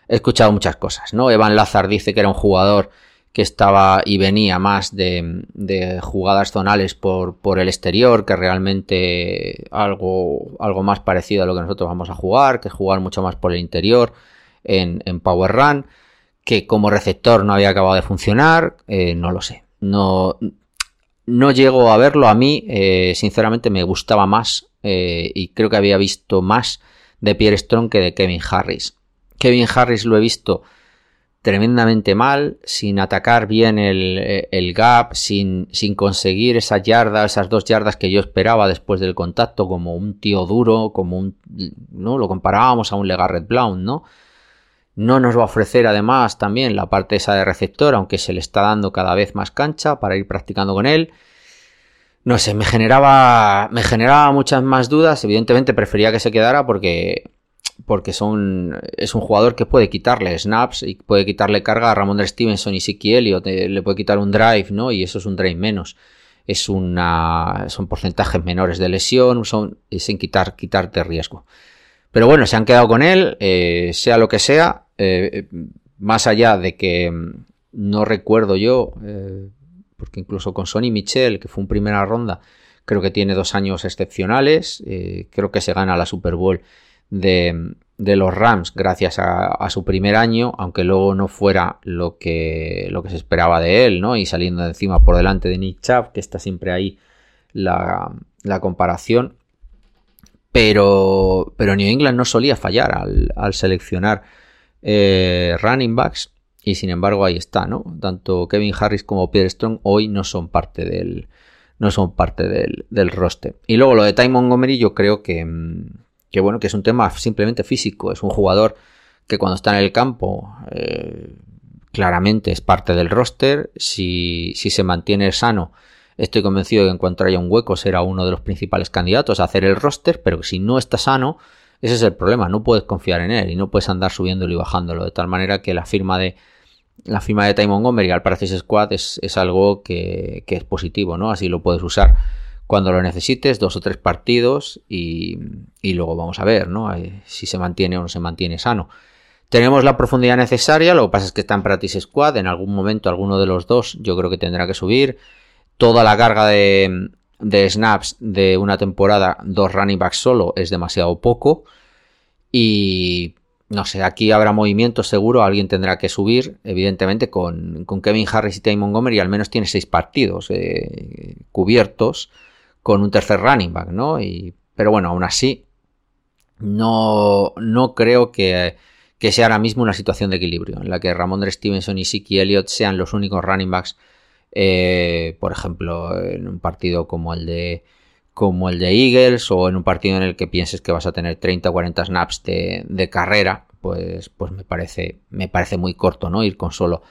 he escuchado muchas cosas, ¿no? Evan Lazar dice que era un jugador que estaba y venía más de, jugadas zonales por, por, el exterior, que realmente algo, algo más parecido a lo que nosotros vamos a jugar, que jugar mucho más por el interior en, Power Run, que como receptor no había acabado de funcionar, eh, no lo sé. No, no llego a verlo. A mí, eh, sinceramente, me gustaba más eh, y creo que había visto más de Pierre Strong que de Kevin Harris. Kevin Harris lo he visto tremendamente mal, sin atacar bien el, gap, sin, sin, conseguir esa yarda, esas dos yardas que yo esperaba después del contacto, como un tío duro, como un. ¿no? Lo comparábamos a un Legarrette Blount, ¿no? No nos va a ofrecer además también la parte esa de receptor, aunque se le está dando cada vez más cancha para ir practicando con él. No sé, me generaba, me generaba muchas más dudas. Evidentemente prefería que se quedara porque porque son, es un jugador que puede quitarle snaps y puede quitarle carga a Ramón Stevenson y Siki Elliott, eh, le puede quitar un drive, ¿no? Y eso es un drive menos. Es una, son porcentajes menores de lesión, son sin quitar, quitarte riesgo. Pero bueno, se han quedado con él, eh, sea lo que sea, eh, más allá de que mm, no recuerdo yo, porque incluso con Sonny Michel, que fue en primera ronda, creo que tiene dos años excepcionales, creo que se gana la Super Bowl de, los Rams gracias a, su primer año, aunque luego no fuera lo que, lo que se esperaba de él, ¿no? Y saliendo de encima por delante de Nick Chubb, que está siempre ahí la, comparación. Pero, pero New England no solía fallar al, seleccionar eh, running backs. Y sin embargo ahí está, ¿no? Tanto Kevin Harris como Pierre Strong hoy no son parte del, no son parte del, del roster. Y luego lo de Ty Montgomery yo creo que, mm, que bueno, que es un tema simplemente físico, es un jugador que cuando está en el campo eh, claramente es parte del roster, si, si, se mantiene sano, estoy convencido de que en cuanto haya un hueco será uno de los principales candidatos a hacer el roster, pero si no está sano, ese es el problema, no puedes confiar en él y no puedes andar subiéndolo y bajándolo, de tal manera que la firma de la firma de Ty Montgomery al Practice Squad es, es algo que, que, es positivo, ¿no? Así lo puedes usar cuando lo necesites, dos o tres partidos y, luego vamos a ver ¿no? si se mantiene o no se mantiene sano. Tenemos la profundidad necesaria, lo que pasa es que está en Practice Squad, en algún momento alguno de los dos yo creo que tendrá que subir. Toda la carga de, de snaps de una temporada, dos running backs solo, es demasiado poco. Y no sé, aquí habrá movimiento seguro, alguien tendrá que subir, evidentemente con, Kevin Harris y Ty Montgomery al menos tiene seis partidos eh, cubiertos con un tercer running back, ¿no? Y, pero bueno, aún así, no, no creo que, sea ahora mismo una situación de equilibrio en la que Ramón Stevenson y Siki Elliott sean los únicos running backs, eh, por ejemplo, en un partido como el de como el de Eagles o en un partido en el que pienses que vas a tener 30 o 40 snaps de, carrera, pues, pues me parece, me parece muy corto, ¿no? Ir con solo,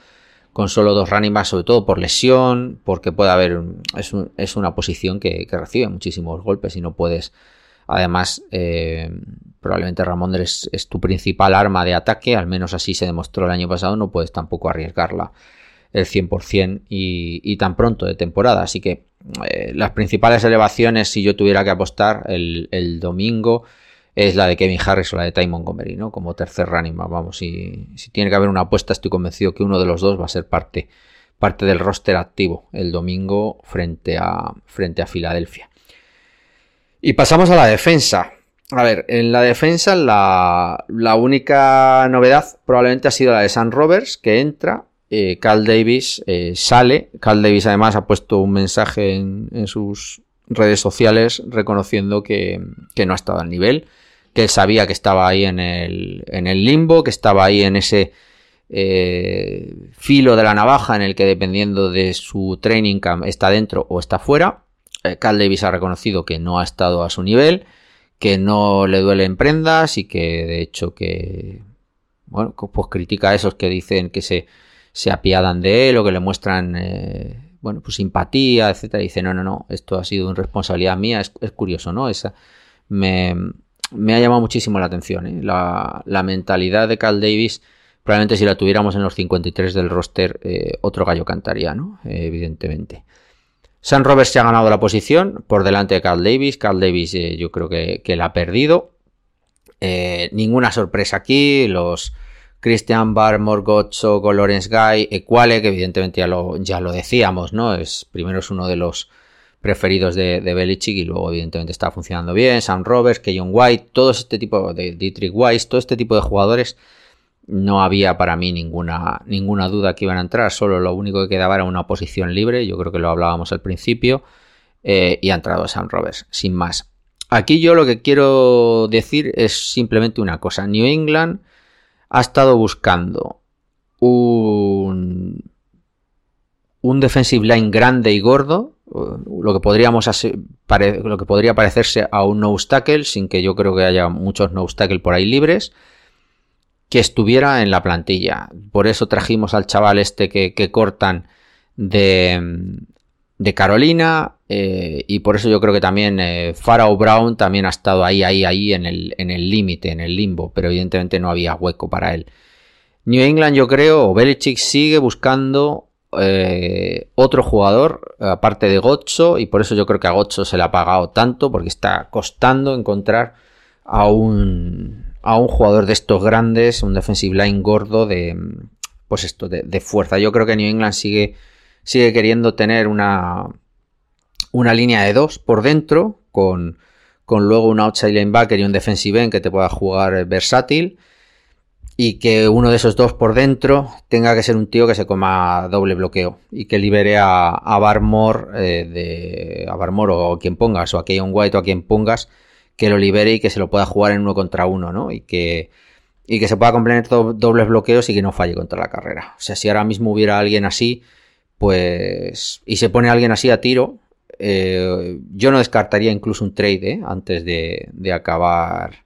con solo dos running sobre todo por lesión, porque puede haber, es, es una posición que, recibe muchísimos golpes y no puedes, además, eh, probablemente Ramón es, es, tu principal arma de ataque, al menos así se demostró el año pasado, no puedes tampoco arriesgarla el 100% y, y tan pronto de temporada, así que eh, las principales elevaciones, si yo tuviera que apostar el, domingo, es la de Kevin Harris o la de Ty Montgomery, ¿no? Como tercer running Vamos, si, si tiene que haber una apuesta, estoy convencido que uno de los dos va a ser parte, parte del roster activo el domingo frente a, frente a Filadelfia. Y pasamos a la defensa. A ver, en la defensa la, la única novedad probablemente ha sido la de San Roberts, que entra eh, Carl Davis eh, sale. Carl Davis además ha puesto un mensaje en, sus redes sociales reconociendo que, no ha estado al nivel, que él sabía que estaba ahí en el, en el limbo, que estaba ahí en ese eh, filo de la navaja en el que dependiendo de su training camp está dentro o está fuera. Carl Davis ha reconocido que no ha estado a su nivel, que no le duelen prendas y que de hecho que bueno, pues critica a esos que dicen que se se apiadan de él o que le muestran, eh, bueno, pues simpatía, etcétera. dice, no, no, no, esto ha sido una responsabilidad mía. Es, curioso, ¿no? Esa me, ha llamado muchísimo la atención. ¿eh? La, mentalidad de Cal Davis, probablemente si la tuviéramos en los 53 del roster, eh, otro gallo cantaría, ¿no? evidentemente. Sam Roberts se ha ganado la posición por delante de Cal Davis. Cal Davis yo creo que, que la ha perdido. ninguna sorpresa aquí. Los, Christian Barmore, Gotcho, Lawrence Guy, Equale, que evidentemente ya lo, ya lo decíamos, ¿no? Es, primero es uno de los preferidos de, Belichick y luego evidentemente está funcionando bien. Sam Roberts, Keyon White, todo este tipo de Dietrich Weiss, todo este tipo de jugadores no había para mí ninguna, ninguna duda que iban a entrar, solo lo único que quedaba era una posición libre, yo creo que lo hablábamos al principio, eh, y ha entrado Sam Roberts, sin más. Aquí yo lo que quiero decir es simplemente una cosa, New England ha estado buscando un, un defensive line grande y gordo, lo que, podríamos lo que podría parecerse a un no tackle, sin que yo creo que haya muchos no tackle por ahí libres, que estuviera en la plantilla. Por eso trajimos al chaval este que, cortan de, de Carolina, eh, y por eso yo creo que también eh, Brown también ha estado ahí, ahí, ahí en el límite, en, el limbo, pero evidentemente no había hueco para él. New England yo creo, o Belichick sigue buscando eh, otro jugador, aparte de Gotcho, y por eso yo creo que a Gotcho se le ha pagado tanto, porque está costando encontrar a un, a un jugador de estos grandes, un defensive line gordo de, pues esto, de, de fuerza. Yo creo que New England sigue, sigue queriendo tener una una línea de dos por dentro, con, con luego un outside linebacker y un defensive end que te pueda jugar versátil. Y que uno de esos dos por dentro tenga que ser un tío que se coma doble bloqueo y que libere a, a Barmore, eh, de, a Barmore o quien pongas, o a Keyon White o a quien pongas, que lo libere y que se lo pueda jugar en uno contra uno, ¿no? Y que, y que se pueda complementar dobles bloqueos y que no falle contra la carrera. O sea, si ahora mismo hubiera alguien así, pues. y se pone alguien así a tiro, eh, yo no descartaría incluso un trade ¿eh? antes de, acabar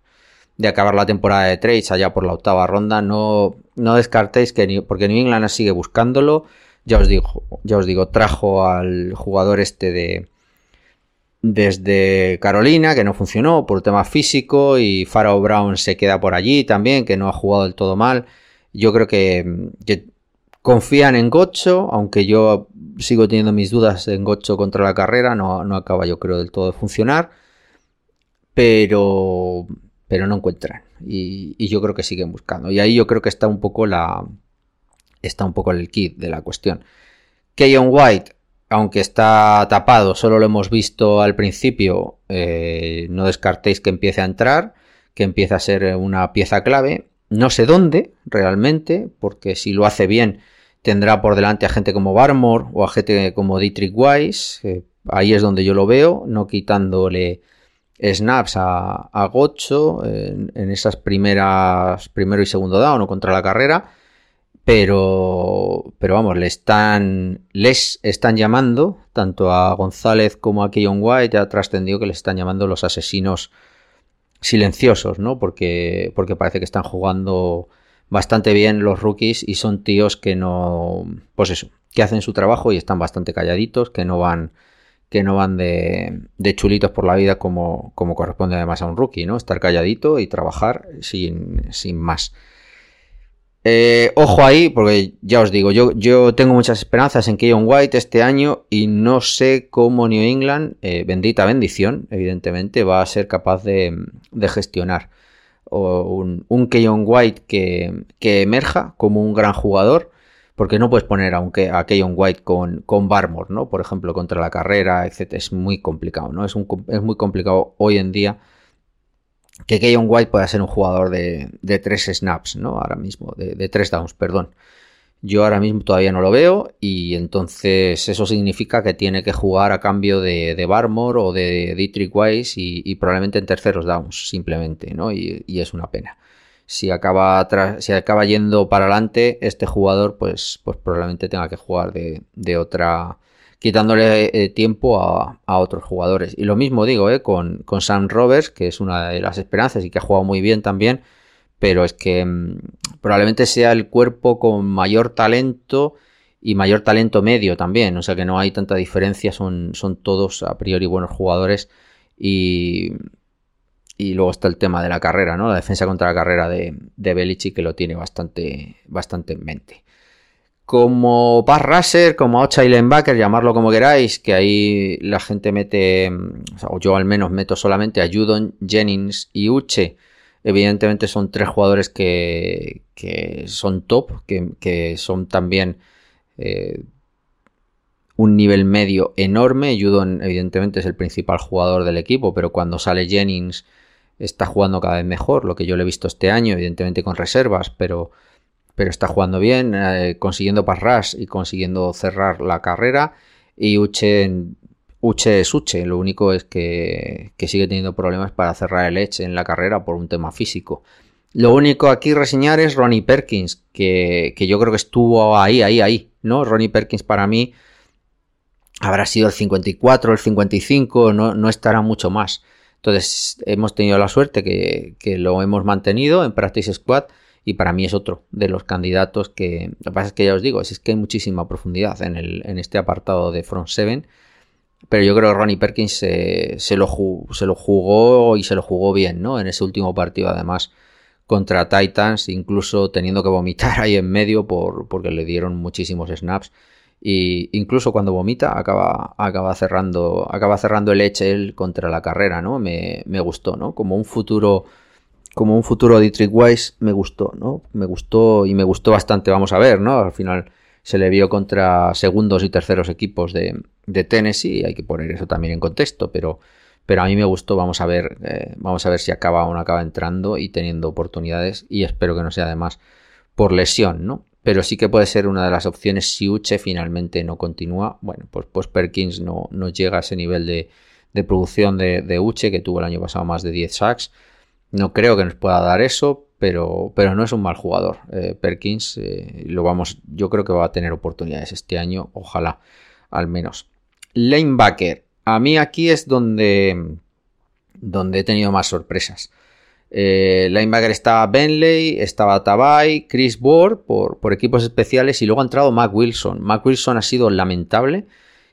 de acabar la temporada de trades allá por la octava ronda. No, no descartéis que porque New England sigue buscándolo. Ya os digo, ya os digo, trajo al jugador este de desde Carolina, que no funcionó por tema físico, y Pharaoh Brown se queda por allí también, que no ha jugado del todo mal. Yo creo que, que confían en Gocho, aunque yo sigo teniendo mis dudas en Gocho contra la carrera, no, no acaba yo creo del todo de funcionar, pero, pero no encuentran y, yo creo que siguen buscando y ahí yo creo que está un poco la está un poco el kit de la cuestión. Keyon White, aunque está tapado, solo lo hemos visto al principio, eh, no descartéis que empiece a entrar, que empiece a ser una pieza clave. No sé dónde realmente, porque si lo hace bien, Tendrá por delante a gente como Barmore o a gente como Dietrich Weiss. ahí es donde yo lo veo, no quitándole snaps a, Gocho en, esas primeras, primero y segundo down o contra la carrera. Pero, pero vamos, le están, les están llamando, tanto a González como a Keyon White, ya trascendió que le están llamando los asesinos, silenciosos, ¿no? Porque, porque parece que están jugando bastante bien los rookies y son tíos que no, pues eso, que hacen su trabajo y están bastante calladitos, que no van, que no van de, de chulitos por la vida como, como corresponde además a un rookie, ¿no? Estar calladito y trabajar sin, sin más. Eh, ojo ahí, porque ya os digo, yo, yo tengo muchas esperanzas en Keyon White este año y no sé cómo New England, eh, bendita bendición, evidentemente, va a ser capaz de, gestionar un, un Keyon White que, que, emerja como un gran jugador, porque no puedes poner aunque a Keyon White con, con Barmore, ¿no? Por ejemplo, contra la carrera, etc. Es muy complicado, ¿no? Es, un, es muy complicado hoy en día que Keyon White pueda ser un jugador de, de tres snaps, ¿no? Ahora mismo, de, tres downs, perdón. Yo ahora mismo todavía no lo veo y entonces eso significa que tiene que jugar a cambio de, de Barmore o de Dietrich Weiss y, probablemente en terceros downs, simplemente, ¿no? Y, es una pena. Si acaba, si acaba yendo para adelante, este jugador, pues, pues probablemente tenga que jugar de, de otra quitándole eh, tiempo a, otros jugadores. Y lo mismo digo eh, con, Sam Roberts, que es una de las esperanzas y que ha jugado muy bien también, pero es que mm, probablemente sea el cuerpo con mayor talento y mayor talento medio también, o sea que no hay tanta diferencia, son, son todos a priori buenos jugadores y, y luego está el tema de la carrera, ¿no? La defensa contra la carrera de, de que lo tiene bastante, bastante en mente como pass rusher, como outside linebacker, llamarlo como queráis, que ahí la gente mete, o yo al menos meto solamente a Judon, Jennings y Uche. Evidentemente son tres jugadores que, son top, que, son también eh, un nivel medio enorme. Judon evidentemente es el principal jugador del equipo, pero cuando sale Jennings está jugando cada vez mejor, lo que yo le he visto este año, evidentemente con reservas, pero pero está jugando bien, eh, consiguiendo pass y consiguiendo cerrar la carrera. Y Uche, Uche es Uche, lo único es que, sigue teniendo problemas para cerrar el edge en la carrera por un tema físico. Lo único aquí reseñar es Ronnie Perkins, que, yo creo que estuvo ahí, ahí, ahí, ¿no? Ronnie Perkins para mí habrá sido el 54, el 55, no, no estará mucho más. Entonces hemos tenido la suerte que, que lo hemos mantenido en Practice Squad y para mí es otro de los candidatos que, lo que pasa es que ya os digo, es, que hay muchísima profundidad en, el, en este apartado de Front 7, pero yo creo que Ronnie Perkins se, lo se lo jugó y se lo jugó bien, ¿no? En ese último partido además contra Titans, incluso teniendo que vomitar ahí en medio por, porque le dieron muchísimos snaps. Y incluso cuando vomita acaba, acaba cerrando acaba cerrando el él contra la carrera, ¿no? Me, me, gustó, ¿no? Como un futuro como un futuro Dietrich Weiss me gustó, ¿no? Me gustó y me gustó bastante, vamos a ver, ¿no? Al final se le vio contra segundos y terceros equipos de, de Tennessee, hay que poner eso también en contexto, pero, pero a mí me gustó, vamos a ver, eh, vamos a ver si acaba o no acaba entrando y teniendo oportunidades y espero que no sea además por lesión, ¿no? Pero sí que puede ser una de las opciones si Uche finalmente no continúa, bueno, pues, Perkins no, no llega a ese nivel de, de producción de, de Uche que tuvo el año pasado más de 10 sacks no creo que nos pueda dar eso, pero, pero no es un mal jugador. Eh, Perkins, eh, lo vamos, yo creo que va a tener oportunidades este año, ojalá, al menos. Lanebacker. A mí aquí es donde, donde he tenido más sorpresas. Eh, linebacker estaba Benley, estaba Tabay, Chris Ward por, equipos especiales y luego ha entrado Mac Wilson. Mac Wilson ha sido lamentable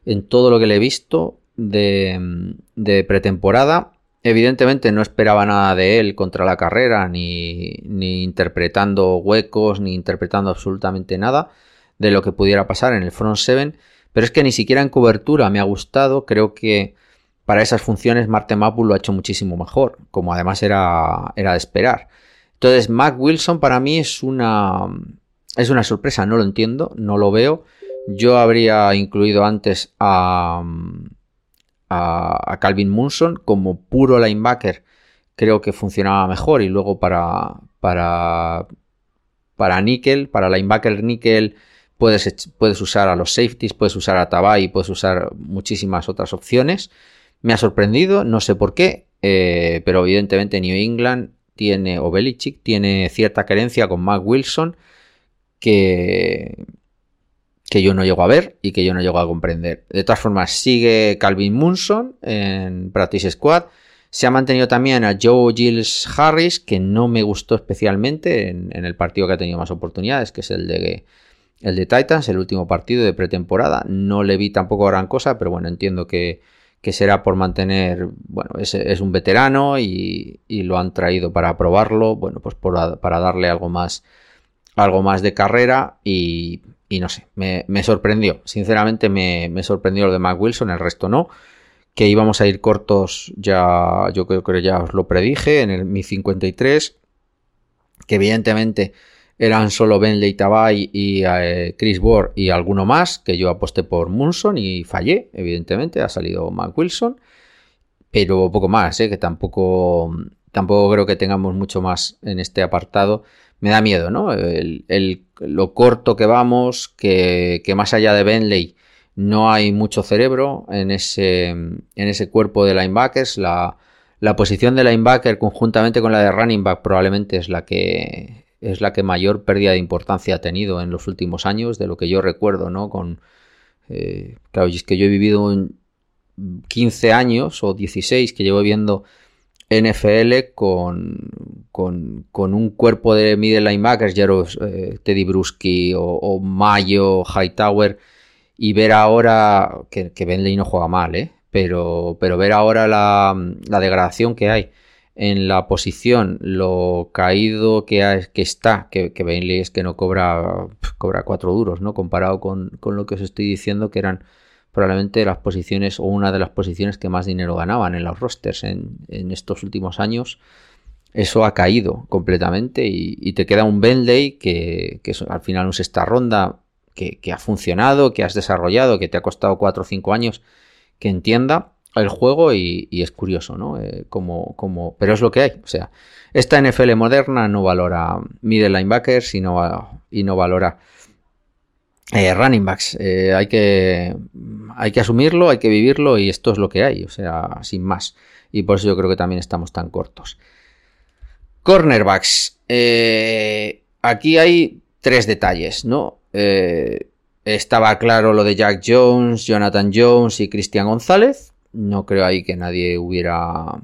en todo lo que le he visto de, de pretemporada Evidentemente no esperaba nada de él contra la carrera, ni, ni, interpretando huecos, ni interpretando absolutamente nada de lo que pudiera pasar en el front 7, pero es que ni siquiera en cobertura me ha gustado, creo que para esas funciones Marte Mapu lo ha hecho muchísimo mejor, como además era, era de esperar. Entonces, Mac Wilson para mí es una, es una sorpresa, no lo entiendo, no lo veo. Yo habría incluido antes a, a, Calvin Munson como puro linebacker creo que funcionaba mejor y luego para para para nickel, para linebacker nickel puedes, puedes usar a los safeties, puedes usar a Tabay, puedes usar muchísimas otras opciones. Me ha sorprendido, no sé por qué, eh, pero evidentemente New England tiene, o Belichick, tiene cierta carencia con Mac Wilson que, que yo no llego a ver y que yo no llego a comprender. De todas formas, sigue Calvin Munson en Practice Squad, Se ha mantenido también a Joe Giles Harris, que no me gustó especialmente en, el partido que ha tenido más oportunidades, que es el de, el de Titans, el último partido de pretemporada. No le vi tampoco gran cosa, pero bueno, entiendo que, será por mantener, bueno, es, es un veterano y, lo han traído para probarlo, bueno, pues para darle algo más, algo más de carrera y, no sé, me, sorprendió, sinceramente me, me sorprendió lo de Mac Wilson, el resto no. Que íbamos a ir cortos, ya yo creo que ya os lo predije en el Mi 53, que evidentemente eran solo Ben Leitabay y eh, Chris Ward y alguno más, que yo aposté por Munson y fallé, evidentemente, ha salido Mac Wilson, pero poco más, eh, que tampoco, tampoco creo que tengamos mucho más en este apartado. Me da miedo, ¿no? El, lo corto que vamos, que, que más allá de Benley no hay mucho cerebro en ese, en ese cuerpo de linebackers. La, la, posición de linebacker conjuntamente con la de running back probablemente es la que es la que mayor pérdida de importancia ha tenido en los últimos años, de lo que yo recuerdo, ¿no? Con, eh, claro, es que yo he vivido 15 años o 16 que llevo viendo NFL con, con, un cuerpo de middle linebackers, ya eh, Teddy Bruschi o, o Mayo, Hightower, y ver ahora que, que Bentley no juega mal, ¿eh? pero, pero ver ahora la, degradación que hay en la posición, lo caído que, que está, que, que Bentley es que no cobra, cobra cuatro duros, ¿no? Comparado con, lo que os estoy diciendo, que eran probablemente las posiciones o una de las posiciones que más dinero ganaban en los rosters en, estos últimos años. Eso ha caído completamente y, te queda un Bentley que, que al final no es esta ronda que, ha funcionado, que has desarrollado, que te ha costado 4 o 5 años que entienda el juego y, es curioso, ¿no? Eh, como, como, pero es lo que hay. O sea, esta NFL moderna no valora middle linebackers y no, y no valora eh, running backs. Eh, hay, que, hay que asumirlo, hay que vivirlo y esto es lo que hay. O sea, sin más. Y por eso yo creo que también estamos tan cortos. Cornerbacks. aquí hay tres detalles, ¿no? Estaba claro lo de Jack Jones, Jonathan Jones y Cristian González. No creo ahí que nadie hubiera,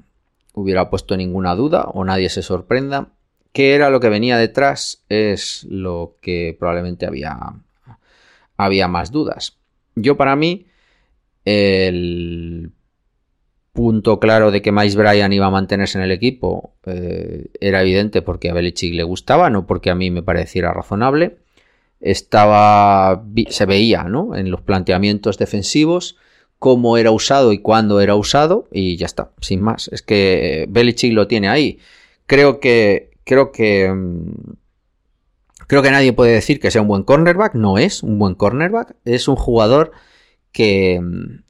hubiera puesto ninguna duda o nadie se sorprenda. ¿Qué era lo que venía detrás? Es lo que probablemente había, había más dudas. Yo para mí, el punto claro de que Miles Bryan iba a mantenerse en el equipo eh, era evidente porque a Belichick le gustaba, no porque a mí me pareciera razonable estaba se veía ¿no? en los planteamientos defensivos cómo era usado y cuándo era usado y ya está, sin más. Es que Belichick lo tiene ahí. Creo que creo que mm, creo que nadie puede decir que sea un buen cornerback, no es un buen cornerback, es un jugador que mm,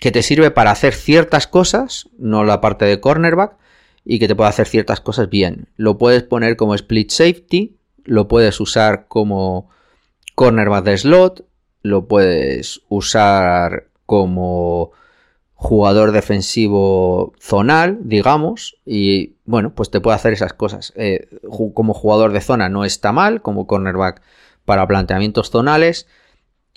que te sirve para hacer ciertas cosas, no la parte de cornerback, y que te puede hacer ciertas cosas bien. Lo puedes poner como split safety, lo puedes usar como cornerback de slot, lo puedes usar como jugador defensivo zonal, digamos, y bueno, pues te puede hacer esas cosas. Eh, como jugador de zona no está mal, como cornerback para planteamientos zonales,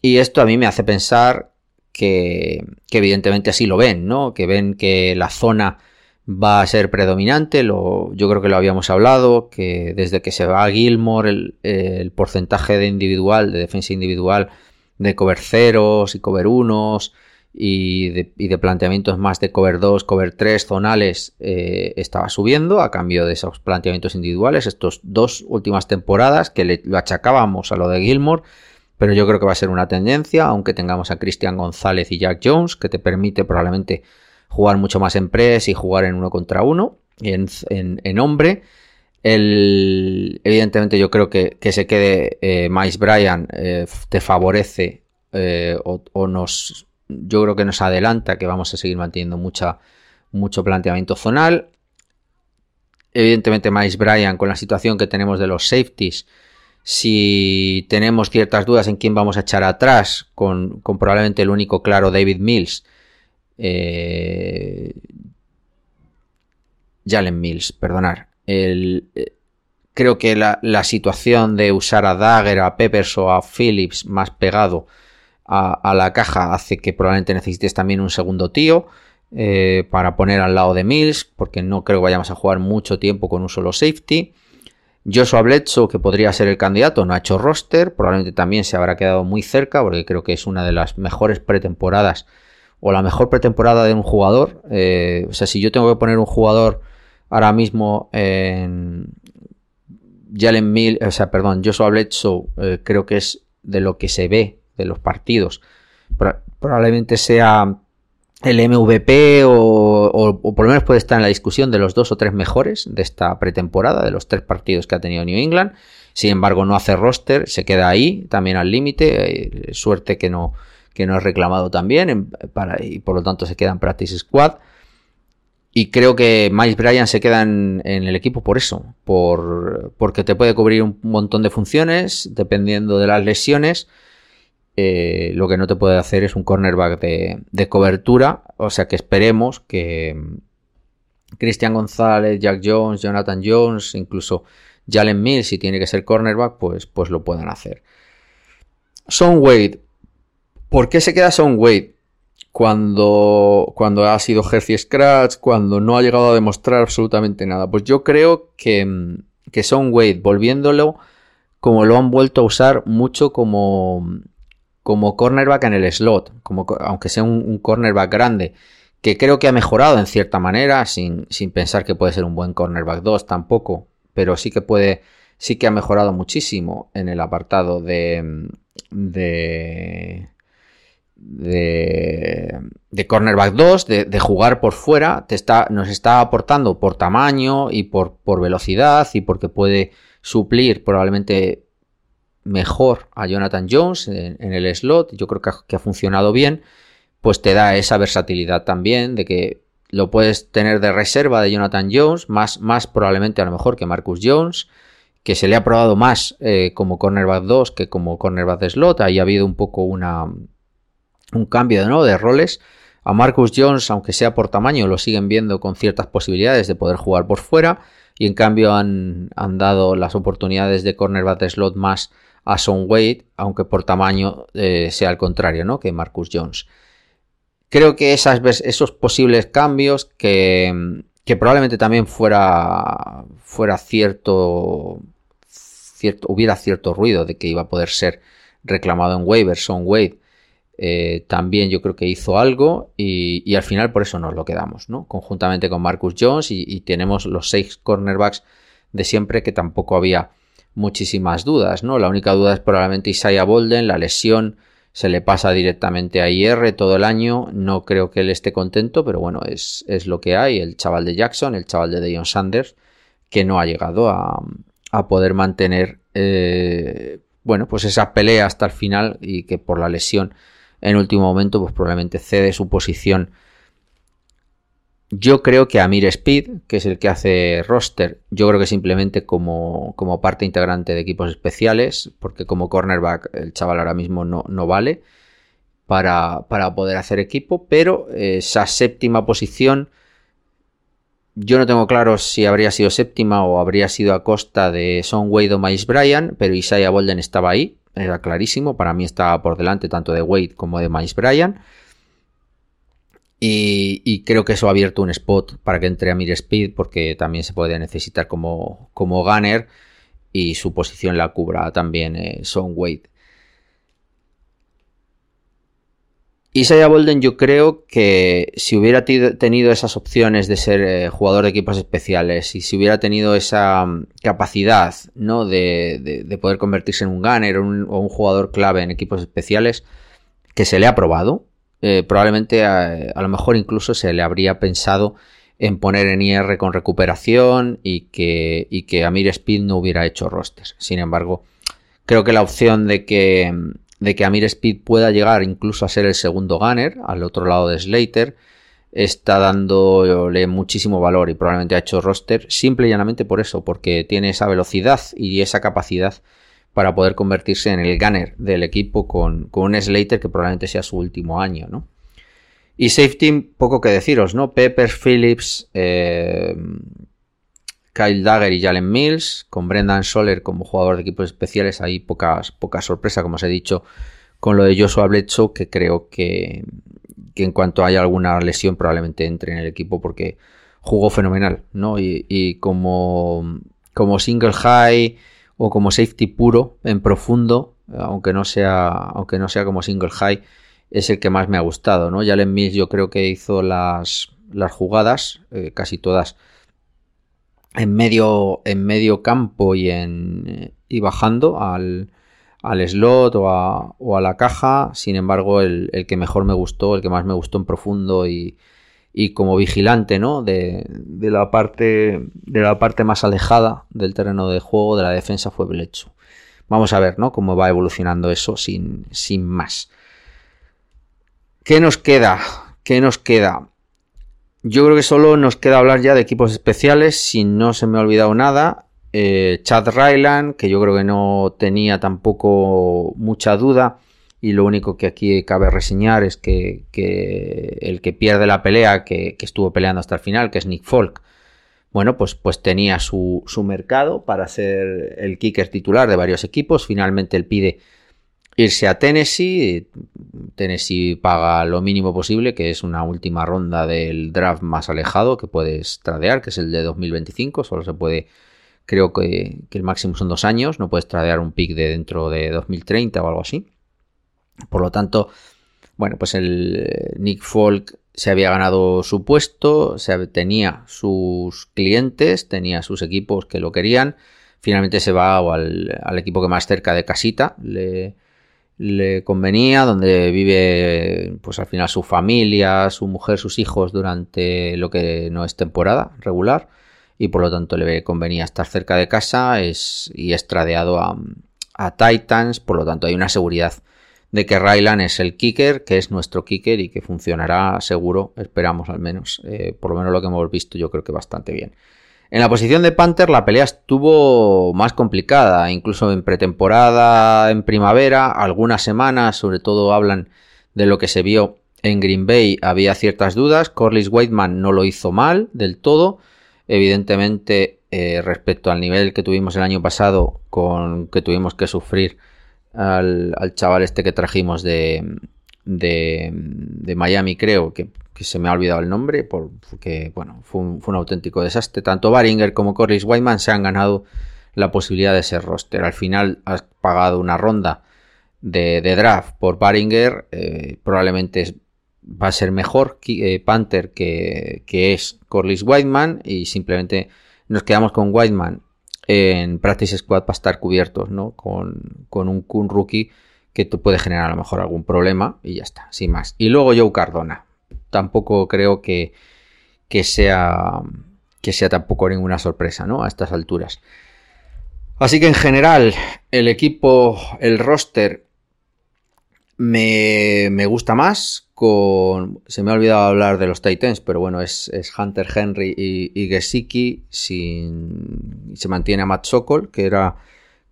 y esto a mí me hace pensar que, evidentemente así lo ven, ¿no? Que ven que la zona va a ser predominante. Yo creo que lo habíamos hablado, que desde que se va a Gilmore el, porcentaje de individual, de defensa individual, de cover ceros y cover unos y de, planteamientos más de cover 2, cover 3 zonales eh, estaba subiendo a cambio de esos planteamientos individuales. Estos dos últimas temporadas que lo achacábamos a lo de Gilmore. Pero yo creo que va a ser una tendencia, aunque tengamos a Christian González y Jack Jones, que te permite probablemente jugar mucho más en press y jugar en uno contra uno, en, en, hombre. Evidentemente yo creo que, que se quede eh, Miles Bryan eh, te favorece eh, o, nos yo creo que nos adelanta que vamos a seguir manteniendo mucha, mucho planteamiento zonal. Evidentemente Miles Bryan con la situación que tenemos de los safeties, si tenemos ciertas dudas en quién vamos a echar atrás, con, con probablemente el único claro David Mills, eh, Jalen Mills, perdonar. Eh, creo que la, situación de usar a Dagger, a Peppers o a Phillips más pegado a, la caja hace que probablemente necesites también un segundo tío. eh, para poner al lado de Mills, porque no creo que vayamos a jugar mucho tiempo con un solo safety. Joshua Bledsoe, que podría ser el candidato, no ha hecho roster, probablemente también se habrá quedado muy cerca, porque creo que es una de las mejores pretemporadas o la mejor pretemporada de un jugador. Eh, o sea, si yo tengo que poner un jugador ahora mismo en Jalen Mill, o sea, perdón, Joshua Bledsoe, eh, creo que es de lo que se ve de los partidos. Probablemente sea el MVP o, por lo menos puede estar en la discusión de los dos o tres mejores de esta pretemporada, de los tres partidos que ha tenido New England. Sin embargo, no hace roster, se queda ahí, también al límite. Eh, suerte que no, que no es reclamado también para, y por lo tanto se queda en Practice Squad. Y creo que Miles Bryan se queda en, el equipo por eso, por, porque te puede cubrir un montón de funciones dependiendo de las lesiones eh, lo que no te puede hacer es un cornerback de, cobertura. O sea que esperemos que mm, Cristian González, Jack Jones, Jonathan Jones, incluso Jalen Mills, si tiene que ser cornerback, pues, pues lo puedan hacer. Son Wade. ¿Por qué se queda Son Wade? Cuando, cuando ha sido Jersey Scratch, cuando no ha llegado a demostrar absolutamente nada. Pues yo creo que, mm, que Son Wade, volviéndolo como lo han vuelto a usar mucho como, como cornerback en el slot, como, aunque sea un, cornerback grande, que creo que ha mejorado en cierta manera, sin, sin, pensar que puede ser un buen cornerback 2 tampoco, pero sí que puede, sí que ha mejorado muchísimo en el apartado de, de, de, cornerback 2, de, jugar por fuera, te está, nos está aportando por tamaño y por, por velocidad y porque puede suplir probablemente mejor a Jonathan Jones en, el slot, yo creo que ha, funcionado bien, pues te da esa versatilidad también de que lo puedes tener de reserva de Jonathan Jones, más, más probablemente a lo mejor que Marcus Jones, que se le ha probado más eh, como cornerback 2 que como cornerback de slot, ahí ha habido un poco una, un cambio ¿no? de roles. A Marcus Jones, aunque sea por tamaño, lo siguen viendo con ciertas posibilidades de poder jugar por fuera. Y en cambio han, han dado las oportunidades de cornerback de slot más a Son Wade, aunque por tamaño eh, sea al contrario, ¿no? Que Marcus Jones. Creo que esas, esos posibles cambios que, probablemente también fuera, fuera cierto, cierto, hubiera cierto ruido de que iba a poder ser reclamado en waivers Son Wade. Eh, también yo creo que hizo algo y, al final por eso nos lo quedamos, ¿no? Conjuntamente con Marcus Jones y tenemos los seis cornerbacks de siempre que tampoco había muchísimas dudas, ¿no? La única duda es probablemente Isaiah Bolden, la lesión se le pasa directamente a IR todo el año, no creo que él esté contento, pero bueno, es, es lo que hay, el chaval de Jackson, el chaval de Deion Sanders, que no ha llegado a, a poder mantener, eh, bueno, pues esa pelea hasta el final y que por la lesión en último momento, pues probablemente cede su posición yo creo que Amir Speed, que es el que hace roster, yo creo que simplemente como, como parte integrante de equipos especiales, porque como cornerback el chaval ahora mismo no, no vale para, poder hacer equipo, pero esa séptima posición, yo no tengo claro si habría sido séptima o habría sido a costa de Son Wade o Miles Bryan, pero Isaiah Bolden estaba ahí, era clarísimo, para mí estaba por delante tanto de Wade como de Miles Bryan. Y, creo que eso ha abierto un spot para que entre a Mir Speed porque también se puede necesitar como, como gunner y su posición la cubra también eh, Son Wade. Isaiah Bolden yo creo que si hubiera tenido esas opciones de ser eh, jugador de equipos especiales y si hubiera tenido esa mm, capacidad ¿no? de, poder convertirse en un gunner o un jugador clave en equipos especiales, que se le ha probado, eh, probablemente a, lo mejor incluso se le habría pensado en poner en IR con recuperación y que, y que Amir Speed no hubiera hecho rosters. Sin embargo, creo que la opción de que, de que Amir Speed pueda llegar incluso a ser el segundo gunner al otro lado de Slater está dándole muchísimo valor y probablemente ha hecho roster simple y llanamente por eso, porque tiene esa velocidad y esa capacidad para poder convertirse en el gunner del equipo con, un Slater que probablemente sea su último año, ¿no? Y safety, poco que deciros, ¿no? Pepper, Phillips, eh, Kyle Dagger y Jalen Mills, con Brendan Soler como jugador de equipos especiales, ahí pocas, poca sorpresa, como os he dicho, con lo de Joshua Bledsoe, que creo que, en cuanto haya alguna lesión probablemente entre en el equipo porque jugó fenomenal, ¿no? Y, como, como single high o como safety puro en profundo, aunque no sea, aunque no sea como single high, es el que más me ha gustado, ¿no? Jalen Mills yo creo que hizo las, las jugadas, eh, casi todas, en medio, en medio campo y, en, y bajando al, al slot o a, o a, la caja. Sin embargo, el, el, que mejor me gustó, el que más me gustó en profundo y, y como vigilante ¿no? de, de, la parte, de la parte más alejada del terreno de juego de la defensa fue Blecho. Vamos a ver ¿no? cómo va evolucionando eso sin, sin más. ¿Qué nos queda? ¿Qué nos queda? Yo creo que solo nos queda hablar ya de equipos especiales, si no se me ha olvidado nada. Eh, Chad Ryland, que yo creo que no tenía tampoco mucha duda. Y lo único que aquí cabe reseñar es que, el que pierde la pelea, que, estuvo peleando hasta el final, que es Nick Folk, bueno, pues, pues tenía su, su mercado para ser el kicker titular de varios equipos. Finalmente él pide irse a Tennessee. Tennessee paga lo mínimo posible, que es una última ronda del draft más alejado que puedes tradear, que es el de 2025. Solo se puede, creo que, el máximo son dos años. No puedes tradear un pick de dentro de 2030 o algo así. Por lo tanto, bueno, pues el eh, Nick Folk se había ganado su puesto, se, tenía sus clientes, tenía sus equipos que lo querían. Finalmente se va al, al equipo que más cerca de casita le, convenía, donde vive pues al final su familia, su mujer, sus hijos durante lo que no es temporada regular y por lo tanto le convenía estar cerca de casa es, y es tradeado a, Titans, por lo tanto hay una seguridad de que Rylan es el kicker, que es nuestro kicker y que funcionará seguro, esperamos al menos, eh, por lo menos lo que hemos visto yo creo que bastante bien. En la posición de Panther la pelea estuvo más complicada, incluso en pretemporada, en primavera, algunas semanas, sobre todo hablan de lo que se vio en Green Bay, había ciertas dudas, Corliss Whiteman no lo hizo mal del todo, evidentemente eh, respecto al nivel que tuvimos el año pasado, con que tuvimos que sufrir al, chaval este que trajimos de, de, Miami, creo que que se me ha olvidado el nombre, porque bueno, fue un, auténtico desastre. Tanto Baringer como Corliss Whiteman se han ganado la posibilidad de ser roster. Al final has pagado una ronda de, draft por Baringer, eh, probablemente va a ser mejor eh, Panther que, es Corliss Whiteman y simplemente nos quedamos con Whiteman en Practice Squad para estar cubiertos, ¿no? Con, con un Kun rookie que te puede generar a lo mejor algún problema y ya está, sin más. Y luego Joe Cardona tampoco creo que, que, sea, que sea tampoco ninguna sorpresa, ¿no? A estas alturas. Así que en general, el equipo, el roster, me, me, gusta más. Con, se me ha olvidado hablar de los Titans, pero bueno, es, Hunter Henry y, y Gesicki. Sin, se mantiene a Matt Sokol, que era,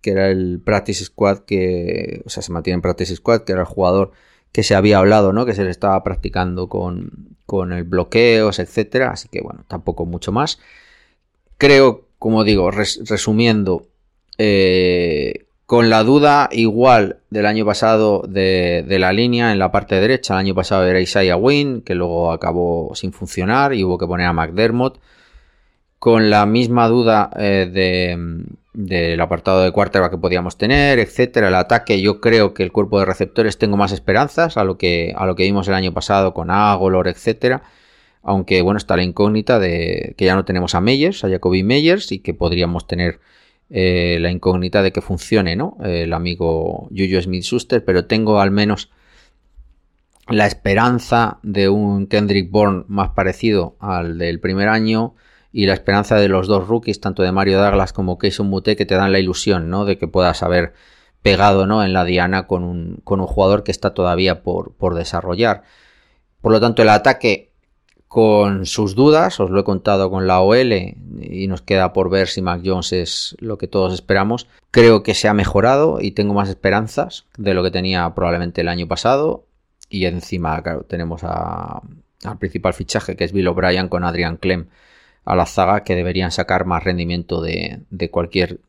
que era el Practice Squad, que, o sea, se mantiene en Practice Squad, que era el jugador que se había hablado, ¿no? Que se le estaba practicando con, con el bloqueos, etcétera. Así que bueno, tampoco mucho más. Creo, como digo, resumiendo, eh, con la duda igual del año pasado de, la línea en la parte derecha, el año pasado era Isaiah Wynn, que luego acabó sin funcionar y hubo que poner a McDermott. Con la misma duda eh, de, del apartado de quarterback que podíamos tener, etcétera. El ataque, yo creo que el cuerpo de receptores tengo más esperanzas a lo que, a lo que vimos el año pasado con Agolor, etcétera. Aunque bueno, está la incógnita de que ya no tenemos a Meyers, a Jacoby Meyers, y que podríamos tener eh, la incógnita de que funcione, ¿no? El amigo Juju Smith Schuster, pero tengo al menos la esperanza de un Kendrick Bourne más parecido al del primer año y la esperanza de los dos rookies, tanto de Mario Douglas como Keyson Mute, que te dan la ilusión, ¿no? De que puedas haber pegado, ¿no? En la diana con un, con un jugador que está todavía por, por desarrollar. Por lo tanto, el ataque con sus dudas, os lo he contado con la OL y nos queda por ver si Mac Jones es lo que todos esperamos. Creo que se ha mejorado y tengo más esperanzas de lo que tenía probablemente el año pasado. Y encima, claro, tenemos al principal fichaje que es Bill O'Brien con Adrian Clem a la zaga que deberían sacar más rendimiento de, cualquier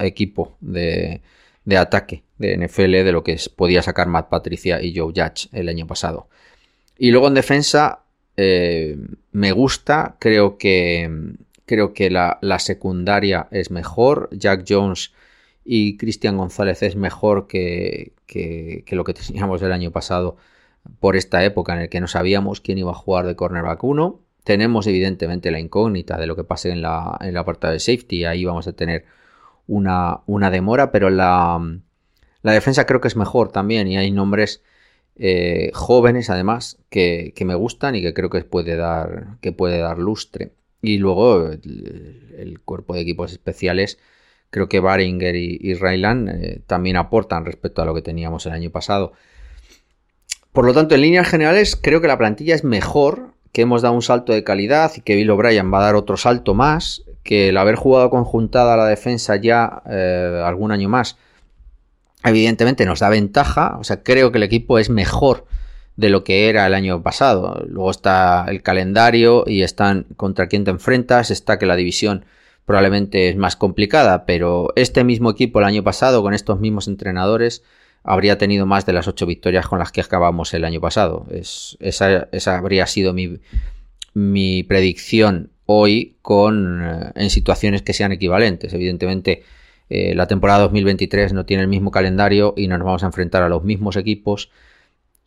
equipo de, de ataque de NFL de lo que podía sacar Matt Patricia y Joe Judge el año pasado. Y luego en defensa eh, me gusta, creo que, creo que la, secundaria es mejor, Jack Jones y Cristian González es mejor que, que, lo que teníamos el año pasado por esta época en el que no sabíamos quién iba a jugar de cornerback 1. Tenemos evidentemente la incógnita de lo que pase en la, en la de safety, ahí vamos a tener una, una demora, pero la, la defensa creo que es mejor también y hay nombres eh, jóvenes además que, me gustan y que creo que puede dar, que puede dar lustre. Y luego el, cuerpo de equipos especiales, creo que Baringer y, Ryland eh, también aportan respecto a lo que teníamos el año pasado. Por lo tanto, en líneas generales, creo que la plantilla es mejor, que hemos dado un salto de calidad y que Bill O'Brien va a dar otro salto más, que el haber jugado conjuntada la defensa ya eh, algún año más evidentemente nos da ventaja, o sea, creo que el equipo es mejor de lo que era el año pasado. Luego está el calendario y están contra quién te enfrentas, está que la división probablemente es más complicada, pero este mismo equipo el año pasado, con estos mismos entrenadores, habría tenido más de las ocho victorias con las que acabamos el año pasado. esa, habría sido mi, mi predicción hoy con, eh, en situaciones que sean equivalentes. Evidentemente, eh, la temporada 2023 no tiene el mismo calendario y no nos vamos a enfrentar a los mismos equipos